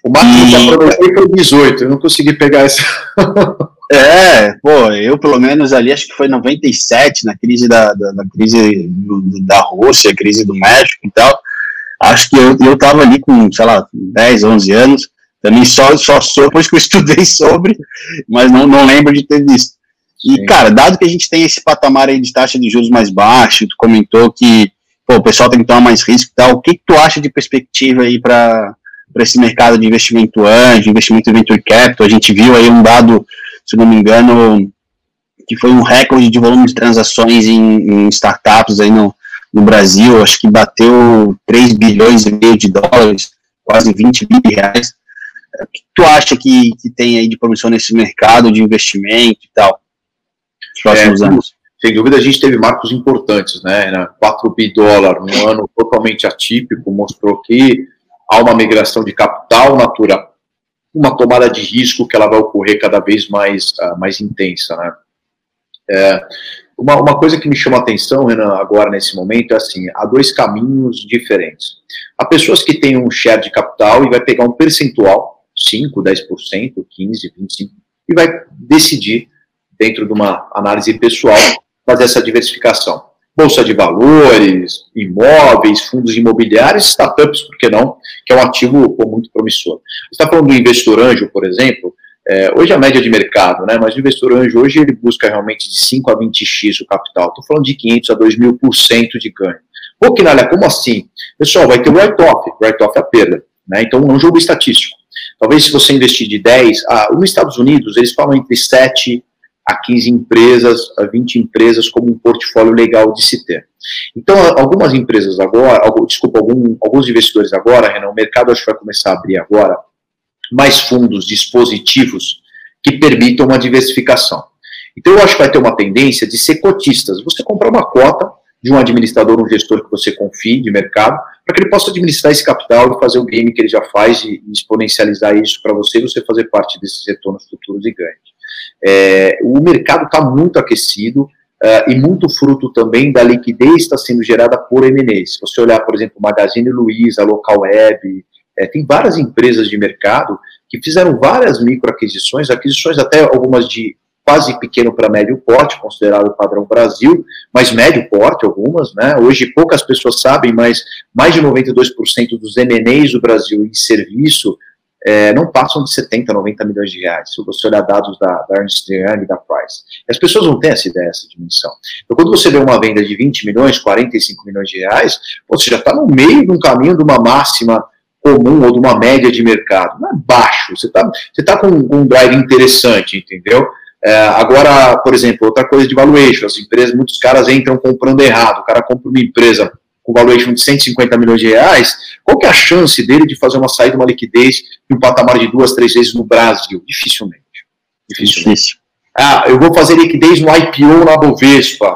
O máximo que aproveitei foi 18, eu não consegui pegar essa. [LAUGHS] É, pô, eu pelo menos ali acho que foi 97, na crise da, da, da crise do, da Rússia, crise do México e tal. Acho que eu, eu tava ali com, sei lá, 10, 11 anos. Também só, só depois que eu [LAUGHS] estudei sobre, mas não, não lembro de ter visto. E, Sim. cara, dado que a gente tem esse patamar aí de taxa de juros mais baixo, tu comentou que pô, o pessoal tem que tomar mais risco e tal, o que, que tu acha de perspectiva aí para esse mercado de investimento anjo, investimento venture capital? A gente viu aí um dado se não me engano, que foi um recorde de volume de transações em, em startups aí no, no Brasil, acho que bateu 3 bilhões e meio de dólares, quase 20 bilhões de reais. O que tu acha que, que tem aí de promissão nesse mercado de investimento e tal, nos próximos é, anos? Sem dúvida, a gente teve marcos importantes, né? 4 bi dólar, um ano totalmente atípico, mostrou que há uma migração de capital natural uma tomada de risco que ela vai ocorrer cada vez mais, uh, mais intensa, né? É, uma, uma coisa que me chama a atenção, Renan, agora nesse momento, é assim, há dois caminhos diferentes. Há pessoas que têm um share de capital e vai pegar um percentual, 5, 10%, 15, 25%, e vai decidir, dentro de uma análise pessoal, fazer essa diversificação bolsa de valores, imóveis, fundos imobiliários, startups, por que não, que é um ativo muito promissor. Você está falando do investor anjo, por exemplo, é, hoje a média de mercado, né, mas o investor anjo hoje ele busca realmente de 5 a 20x o capital, estou falando de 500 a 2 mil por cento de ganho. Pô, Kinalha, como assim? Pessoal, vai ter o write-off, write-off é a perda, né, então é um jogo estatístico. Talvez se você investir de 10, ah, nos Estados Unidos eles falam entre 7 a 15 empresas, a 20 empresas como um portfólio legal de se ter. Então, algumas empresas agora, desculpa, algum, alguns investidores agora, Renan, o mercado acho que vai começar a abrir agora mais fundos dispositivos que permitam uma diversificação. Então, eu acho que vai ter uma tendência de ser cotistas. Você comprar uma cota de um administrador, um gestor que você confie de mercado, para que ele possa administrar esse capital e fazer o game que ele já faz e exponencializar isso para você e você fazer parte desses retornos futuros e ganhos. É, o mercado está muito aquecido uh, e muito fruto também da liquidez está sendo gerada por M&A. Se você olhar, por exemplo, Magazine Luiza, Local Web, é, tem várias empresas de mercado que fizeram várias microaquisições, aquisições até algumas de quase pequeno para médio porte, considerado o padrão Brasil, mas médio porte algumas, né? Hoje poucas pessoas sabem, mas mais de 92% dos M&As do Brasil em serviço é, não passam de 70, 90 milhões de reais, se você olhar dados da, da Ernst Young e da Price. As pessoas não têm essa ideia, essa dimensão. Então, quando você vê uma venda de 20 milhões, 45 milhões de reais, você já está no meio de um caminho de uma máxima comum ou de uma média de mercado. Não é baixo, você está você tá com um drive interessante, entendeu? É, agora, por exemplo, outra coisa de valuation, as empresas, muitos caras entram comprando errado, o cara compra uma empresa com valuation de 150 milhões de reais, qual que é a chance dele de fazer uma saída, uma liquidez de um patamar de duas, três vezes no Brasil? Dificilmente. Dificilmente. Difícil. Ah, eu vou fazer liquidez no IPO na Bovespa.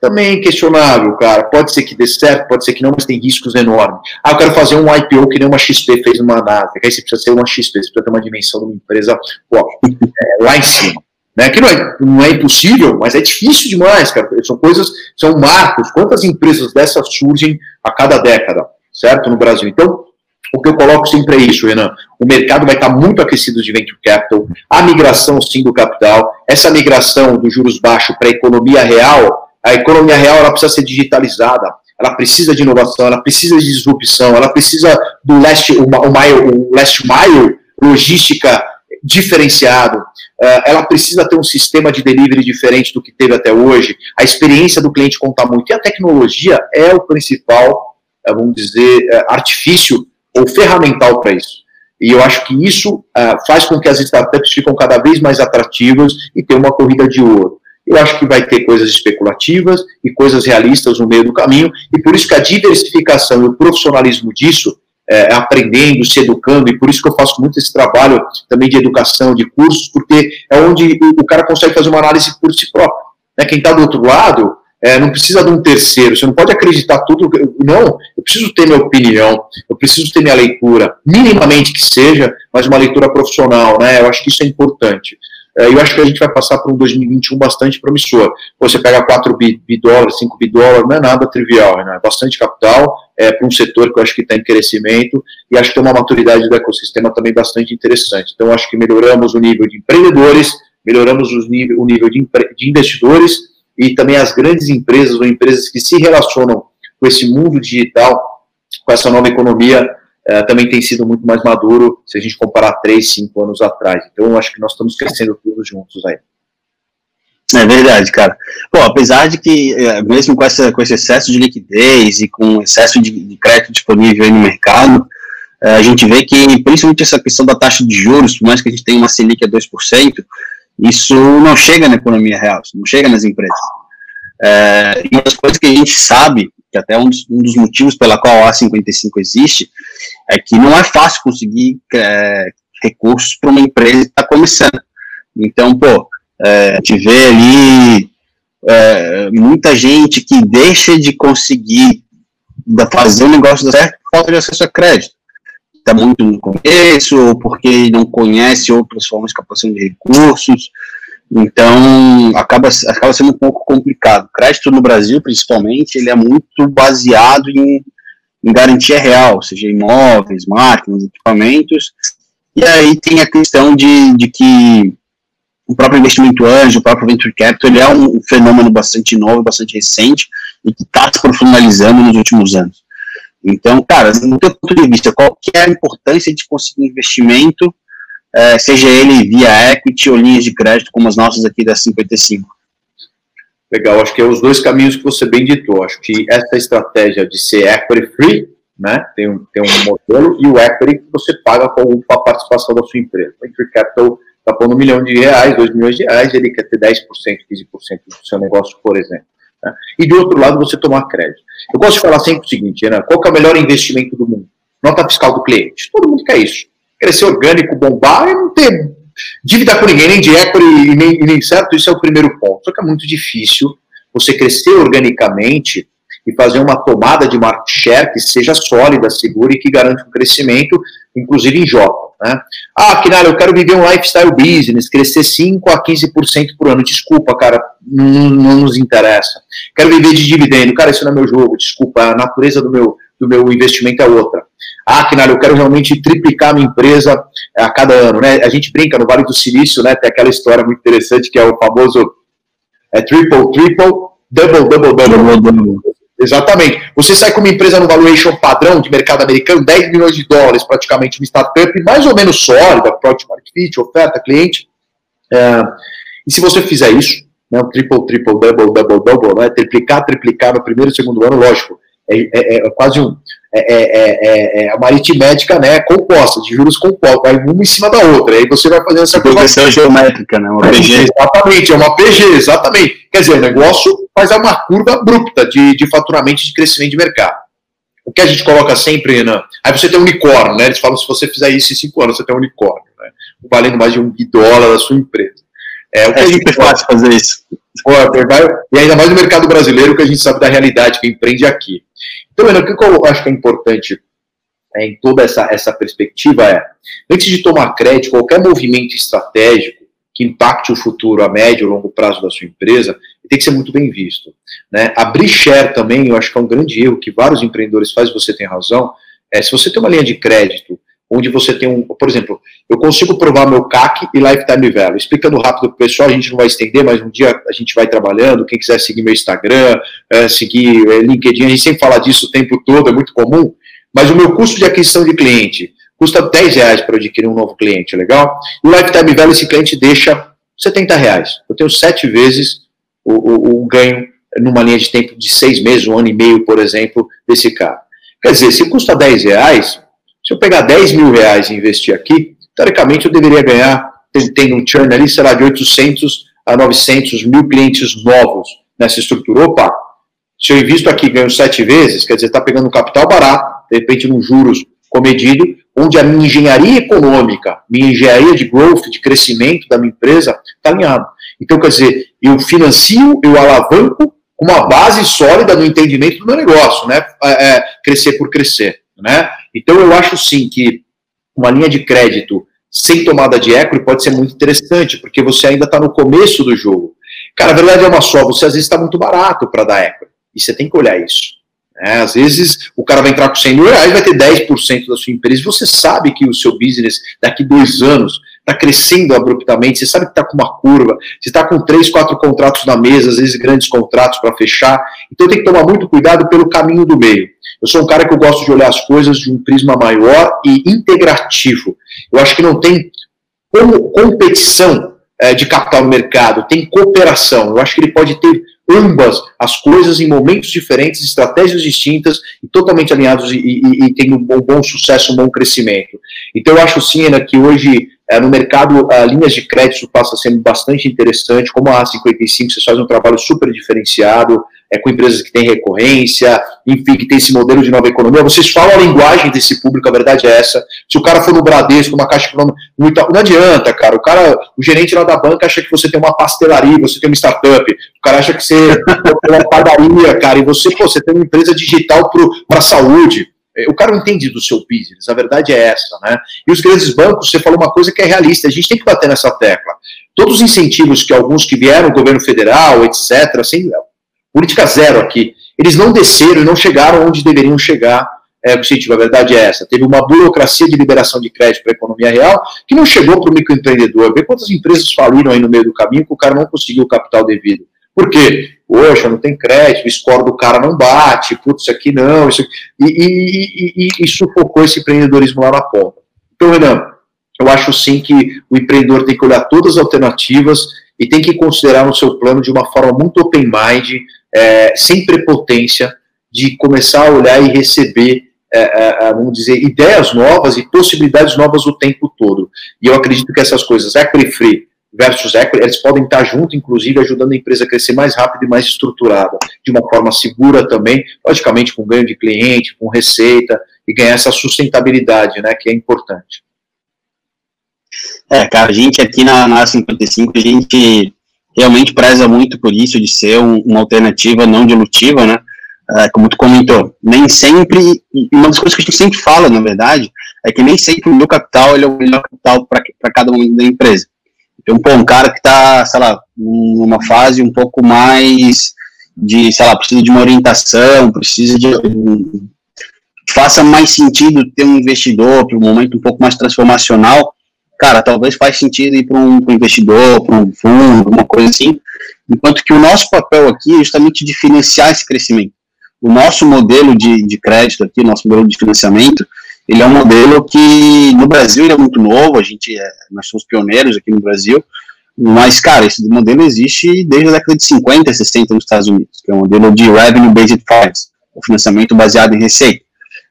Também questionável, cara. Pode ser que dê certo, pode ser que não, mas tem riscos enormes. Ah, eu quero fazer um IPO que nem uma XP fez numa Nasdaq. Aí você precisa ser uma XP, você precisa ter uma dimensão de uma empresa pô, é, lá em cima. Né? Que não é, não é impossível, mas é difícil demais, cara. São coisas, são marcos. Quantas empresas dessas surgem a cada década, certo? No Brasil. Então, o que eu coloco sempre é isso, Renan. O mercado vai estar muito aquecido de venture capital, a migração sim do capital, essa migração dos juros baixos para a economia real, a economia real ela precisa ser digitalizada, ela precisa de inovação, ela precisa de disrupção, ela precisa do last, o, o, mile, o last mile, logística diferenciado, uh, ela precisa ter um sistema de delivery diferente do que teve até hoje, a experiência do cliente conta muito, e a tecnologia é o principal, uh, vamos dizer, uh, artifício ou ferramental para isso. E eu acho que isso faz com que as startups ficam cada vez mais atrativas e tenham uma corrida de ouro. Eu acho que vai ter coisas especulativas e coisas realistas no meio do caminho, e por isso que a diversificação e o profissionalismo disso é, aprendendo, se educando, e por isso que eu faço muito esse trabalho também de educação, de cursos, porque é onde o, cara consegue fazer uma análise por si próprio. Né? Quem está do outro lado é, não precisa de um terceiro, você não pode acreditar tudo. Não, eu preciso ter minha opinião, eu preciso ter minha leitura, minimamente que seja, mas uma leitura profissional, né? Eu acho que isso é importante. É, eu acho que a gente vai passar por um 2021 bastante promissor. Você pega 4 bi, bi dólares, 5 bi não é nada trivial, né? é bastante capital é, para um setor que eu acho que está em crescimento e acho que tem uma maturidade do ecossistema também bastante interessante. Então, acho que melhoramos o nível de empreendedores, melhoramos o nível, o nível de, de investidores e também as grandes empresas ou empresas que se relacionam com esse mundo digital, com essa nova economia, é, também tem sido muito mais maduro se a gente comparar três, cinco anos atrás. Então, acho que nós estamos crescendo todos juntos aí. É verdade, cara. Pô, apesar de que, é, mesmo com, essa, com esse excesso de liquidez e com excesso de, de crédito disponível no mercado, é, a gente vê que, principalmente essa questão da taxa de juros, por mais que a gente tenha uma Selic a 2%, isso não chega na economia real, não chega nas empresas. É, uma das coisas que a gente sabe, que até um dos, um dos motivos pela qual a A55 existe, é que não é fácil conseguir é, recursos para uma empresa que está começando. Então, pô, é, a gente vê ali é, muita gente que deixa de conseguir fazer o negócio certo por falta de acesso a crédito. Está muito no começo, ou porque não conhece outras formas de captação de recursos. Então, acaba, acaba sendo um pouco complicado. Crédito no Brasil, principalmente, ele é muito baseado em, em garantia real, seja imóveis, máquinas, equipamentos. E aí tem a questão de, de que o próprio investimento anjo, o próprio venture capital, ele é um fenômeno bastante novo, bastante recente e que está se profissionalizando nos últimos anos. Então, cara, no teu ponto de vista, qual que é a importância de conseguir investimento é, seja ele via equity ou linhas de crédito, como as nossas aqui da 55. Legal, acho que é os dois caminhos que você bem ditou. Acho que essa estratégia de ser equity free, né, tem um, tem um modelo, e o equity que você paga com a participação da sua empresa. O venture capital está pondo um milhão de reais, dois milhões de reais, ele quer ter 10%, 15% do seu negócio, por exemplo. Né? E do outro lado, você tomar crédito. Eu gosto de falar sempre o seguinte, Ana, qual é o melhor investimento do mundo? Nota fiscal do cliente. Todo mundo quer isso crescer orgânico, bombar e não ter dívida com ninguém, nem de equity e nem, nem certo, isso é o primeiro ponto. Só que é muito difícil você crescer organicamente e fazer uma tomada de market share que seja sólida, segura e que garante um crescimento, inclusive em J. Né? Ah, Kinara, eu quero viver um lifestyle business, crescer 5 a 15% por ano. Desculpa, cara, não, não, nos interessa. Quero viver de dividendo. Cara, isso não é meu jogo, desculpa, a natureza do meu, do meu investimento é outra. Ah, Kinara, eu quero realmente triplicar minha empresa a cada ano. Né? A gente brinca no Vale do Silício, né? tem aquela história muito interessante que é o famoso é, triple, triple, double, double, double. double. Exatamente. Você sai com uma empresa no valuation padrão de mercado americano, 10 milhões de dólares, praticamente uma startup mais ou menos sólida, product market fit, oferta, cliente. É, e se você fizer isso, né, um triple, triple, double, double, double, né, triplicar, triplicar no primeiro e segundo ano, lógico, é, é, é quase um, é, é, é, uma aritmética né, composta, de juros compostos, vai uma em cima da outra, aí você vai fazendo essa progressão geométrica, né, uma PG. Exatamente, é uma PG, exatamente. Quer dizer, o negócio faz uma curva abrupta de, de faturamento e de crescimento de mercado. O que a gente coloca sempre, né, aí você tem um unicórnio, né, eles falam, se você fizer isso em cinco anos, você tem um unicórnio, né, valendo mais de um dólar da sua empresa. É, o que é gente fácil fazer isso. Pô, e ainda mais no mercado brasileiro, que a gente sabe da realidade, que empreende aqui. Então, o que eu acho que é importante é, em toda essa, essa perspectiva é, antes de tomar crédito, qualquer movimento estratégico que impacte o futuro a médio ou longo prazo da sua empresa, tem que ser muito bem visto. Né? Abrir share também, eu acho que é um grande erro que vários empreendedores fazem, você tem razão, é se você tem uma linha de crédito onde você tem um, por exemplo, eu consigo provar meu CAC e lifetime value. Explicando rápido para o pessoal, a gente não vai estender, mas um dia a gente vai trabalhando. Quem quiser seguir meu Instagram, é, seguir é, LinkedIn, a gente sempre fala disso o tempo todo, é muito comum. Mas o meu custo de aquisição de cliente, custa 10 reais para adquirir um novo cliente, legal? E o lifetime value esse cliente deixa 70 reais. Eu tenho sete vezes o, o, o ganho numa linha de tempo de seis meses, um ano e meio, por exemplo, desse cara. Quer dizer, se custa 10 reais, se eu pegar 10 mil reais e investir aqui, teoricamente eu deveria ganhar, tendo um churn ali, será de 800 a 900 mil clientes novos nessa estrutura. Opa, se eu invisto aqui ganho sete vezes, quer dizer, está pegando um capital barato, de repente num juros comedido, onde a minha engenharia econômica, minha engenharia de growth, de crescimento da minha empresa, está alinhada. Então, quer dizer, eu financio, eu alavanco com uma base sólida no entendimento do meu negócio, né? É, é, crescer por crescer, né? Então, eu acho sim que uma linha de crédito sem tomada de equity pode ser muito interessante, porque você ainda está no começo do jogo. Cara, a verdade é uma só, você às vezes está muito barato para dar equity, e você tem que olhar isso. É, às vezes o cara vai entrar com 100 mil reais, vai ter 10% da sua empresa, e você sabe que o seu business daqui dois anos está crescendo abruptamente, você sabe que está com uma curva, você está com três, quatro contratos na mesa, às vezes grandes contratos para fechar, então tem que tomar muito cuidado pelo caminho do meio. Eu sou um cara que eu gosto de olhar as coisas de um prisma maior e integrativo. Eu acho que não tem como competição é, de capital no mercado, tem cooperação. Eu acho que ele pode ter ambas as coisas em momentos diferentes, estratégias distintas e totalmente alinhados e, e, e tendo um bom, bom, sucesso, um bom crescimento. Então eu acho sim, Ana, que hoje é, no mercado a linhas de crédito passa ser bastante interessante, como a A55, você faz um trabalho super diferenciado, é, com empresas que têm recorrência, enfim, que tem esse modelo de nova economia. Vocês falam a linguagem desse público, a verdade é essa. Se o cara for no Bradesco, uma caixa econômica, não adianta, cara. O cara, o gerente lá da banca acha que você tem uma pastelaria, você tem uma startup. O cara acha que você tem uma padaria, cara, e você, pô, você tem uma empresa digital para saúde. É, o cara não entende do seu business, a verdade é essa, né? E os grandes bancos, você falou uma coisa que é realista, a gente tem que bater nessa tecla. Todos os incentivos que alguns que vieram, governo federal, etc., assim, política zero aqui. Eles não desceram e não chegaram onde deveriam chegar é, o incentivo. A verdade é essa. Teve uma burocracia de liberação de crédito para a economia real que não chegou para o microempreendedor. Vê quantas empresas faliram aí no meio do caminho que o cara não conseguiu o capital devido. Por quê? Poxa, não tem crédito, o score do cara não bate, putz, isso aqui não, isso aqui, e, e, e, e, sufocou esse empreendedorismo lá na ponta. Então, Renan, eu acho sim que o empreendedor tem que olhar todas as alternativas e tem que considerar no seu plano de uma forma muito open mind, é, sem prepotência, de começar a olhar e receber, é, é, é, vamos dizer, ideias novas e possibilidades novas o tempo todo. E eu acredito que essas coisas, equity versus equity, eles podem estar junto, inclusive, ajudando a empresa a crescer mais rápido e mais estruturada, de uma forma segura também, logicamente com ganho de cliente, com receita, e ganhar essa sustentabilidade, né, que é importante. É, cara, a gente aqui na, na 55, a gente realmente preza muito por isso, de ser um, uma alternativa não dilutiva, né? É, como tu comentou, nem sempre, uma das coisas que a gente sempre fala, na verdade, é que nem sempre o meu capital é o melhor capital para cada momento da empresa. Então, pô, um cara que está, sei lá, numa fase um pouco mais de, sei lá, precisa de uma orientação, precisa de. Um, faça mais sentido ter um investidor para um momento um pouco mais transformacional, cara, talvez faz sentido ir para um, investidor, para um fundo, alguma coisa assim, enquanto que o nosso papel aqui é justamente de financiar esse crescimento. O nosso modelo de, de crédito aqui, nosso modelo de financiamento, ele é um modelo que no Brasil ele é muito novo, a gente é, nós somos pioneiros aqui no Brasil, mas, cara, esse modelo existe desde a década de 50, 60 nos Estados Unidos, que é um modelo de Revenue Based Finance, o financiamento baseado em receita.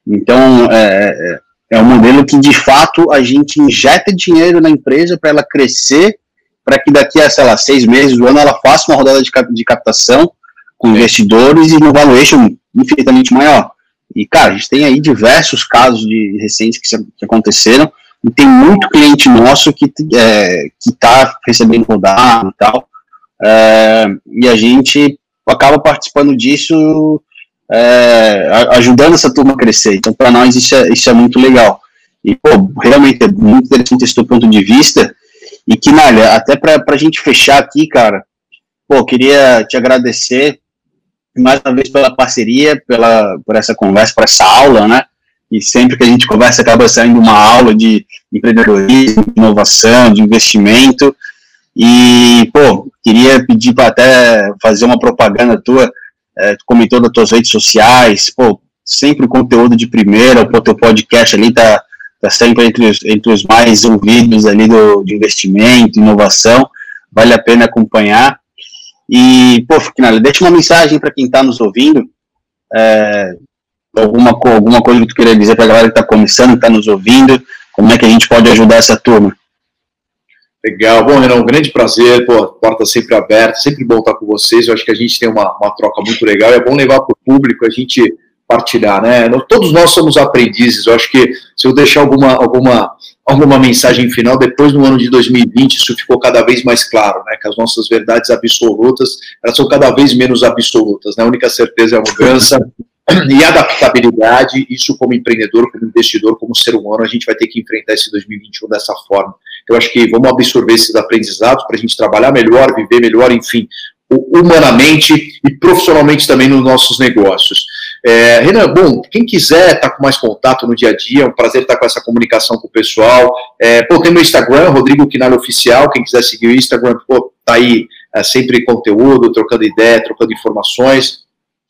Então, é, é um modelo que, de fato, a gente injeta dinheiro na empresa para ela crescer, para que daqui a, sei lá, seis meses do ano ela faça uma rodada de, de captação com investidores e no valuation infinitamente maior. E, cara, a gente tem aí diversos casos de recentes que, que aconteceram e tem muito cliente nosso que é, está recebendo rodada e tal. É, e a gente acaba participando disso é, ajudando essa turma a crescer. Então, para nós, isso é, isso é muito legal. E, pô, realmente é muito interessante esse teu ponto de vista. E Nália, até para a gente fechar aqui, cara, pô, queria te agradecer mais uma vez pela parceria, pela, por essa conversa, por essa aula, né? E sempre que a gente conversa, acaba saindo uma aula de empreendedorismo, de inovação, de investimento. E, pô, queria pedir para até fazer uma propaganda tua é, comentou das tuas redes sociais, pô, sempre o conteúdo de primeira, o teu podcast ali tá, está sempre entre os, entre os mais ouvidos ali do, de investimento, inovação, vale a pena acompanhar. E, pô, Finale, deixa uma mensagem para quem está nos ouvindo, é, alguma, alguma coisa que tu queria dizer para a galera que está começando, está nos ouvindo, como é que a gente pode ajudar essa turma? Legal. Bom, Renan, um grande prazer, pô, porta sempre aberta, sempre bom estar com vocês. Eu acho que a gente tem uma, uma troca muito legal. É bom levar para o público, a gente partilhar, né? Todos nós somos aprendizes. Eu acho que se eu deixar alguma, alguma, alguma mensagem final, depois no ano de 2020, isso ficou cada vez mais claro, né? Que as nossas verdades absolutas, elas são cada vez menos absolutas, né? A única certeza é a mudança e adaptabilidade. Isso como empreendedor, como investidor, como ser humano, a gente vai ter que enfrentar esse 2021 dessa forma. Eu acho que vamos absorver esses aprendizados para a gente trabalhar melhor, viver melhor, enfim, humanamente e profissionalmente também nos nossos negócios. É, Renan, bom, quem quiser estar tá com mais contato no dia a dia, é um prazer estar com essa comunicação com o pessoal. É, pô, tem meu Instagram, Rodrigo Quinalho Oficial, quem quiser seguir o Instagram, pô, tá aí é, sempre conteúdo, trocando ideia, trocando informações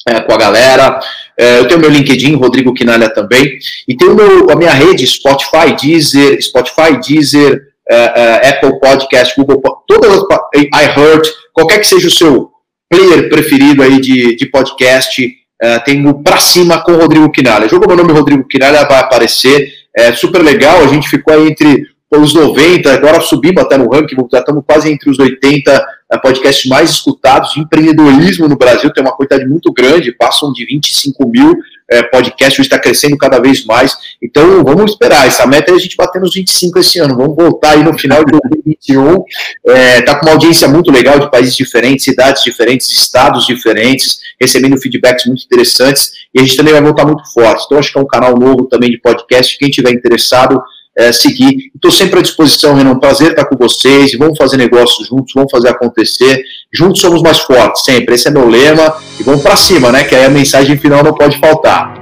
é, com a galera. É, eu tenho meu LinkedIn, Rodrigo Quinalha também, e tenho a minha rede Spotify, Deezer, Spotify, Deezer, é, Apple Podcast, Google, todas as, iHeart, qualquer que seja o seu player preferido aí de, de podcast, é, tem o Pra Cima com o Rodrigo Quinalha. Jogou meu nome Rodrigo Quinalha, vai aparecer. É super legal, a gente ficou aí entre os 90, agora subimos até no ranking, já estamos quase entre os 80 é, podcasts mais escutados de empreendedorismo no Brasil, tem uma quantidade muito grande, passam de 25 mil é, podcasts, está crescendo cada vez mais. Então vamos esperar, essa meta é a gente bater nos 25 esse ano, vamos voltar aí no final de 2021. Está é, com uma audiência muito legal de países diferentes, cidades diferentes, estados diferentes, recebendo feedbacks muito interessantes. E a gente também vai voltar muito forte. Então acho que é um canal novo também de podcast, quem tiver interessado é, seguir. Estou sempre à disposição, Renan. Prazer estar com vocês. Vamos fazer negócios juntos, vamos fazer acontecer. Juntos somos mais fortes, sempre. Esse é meu lema. E vamos para cima, né? Que aí a mensagem final não pode faltar.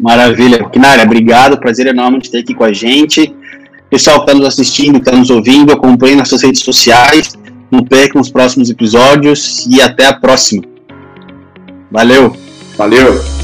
Maravilha. Kinara, obrigado. Prazer enorme de ter aqui com a gente. Pessoal que está nos assistindo, está nos ouvindo, acompanhe nossas redes sociais. Não percam os próximos episódios e até a próxima. Valeu. Valeu.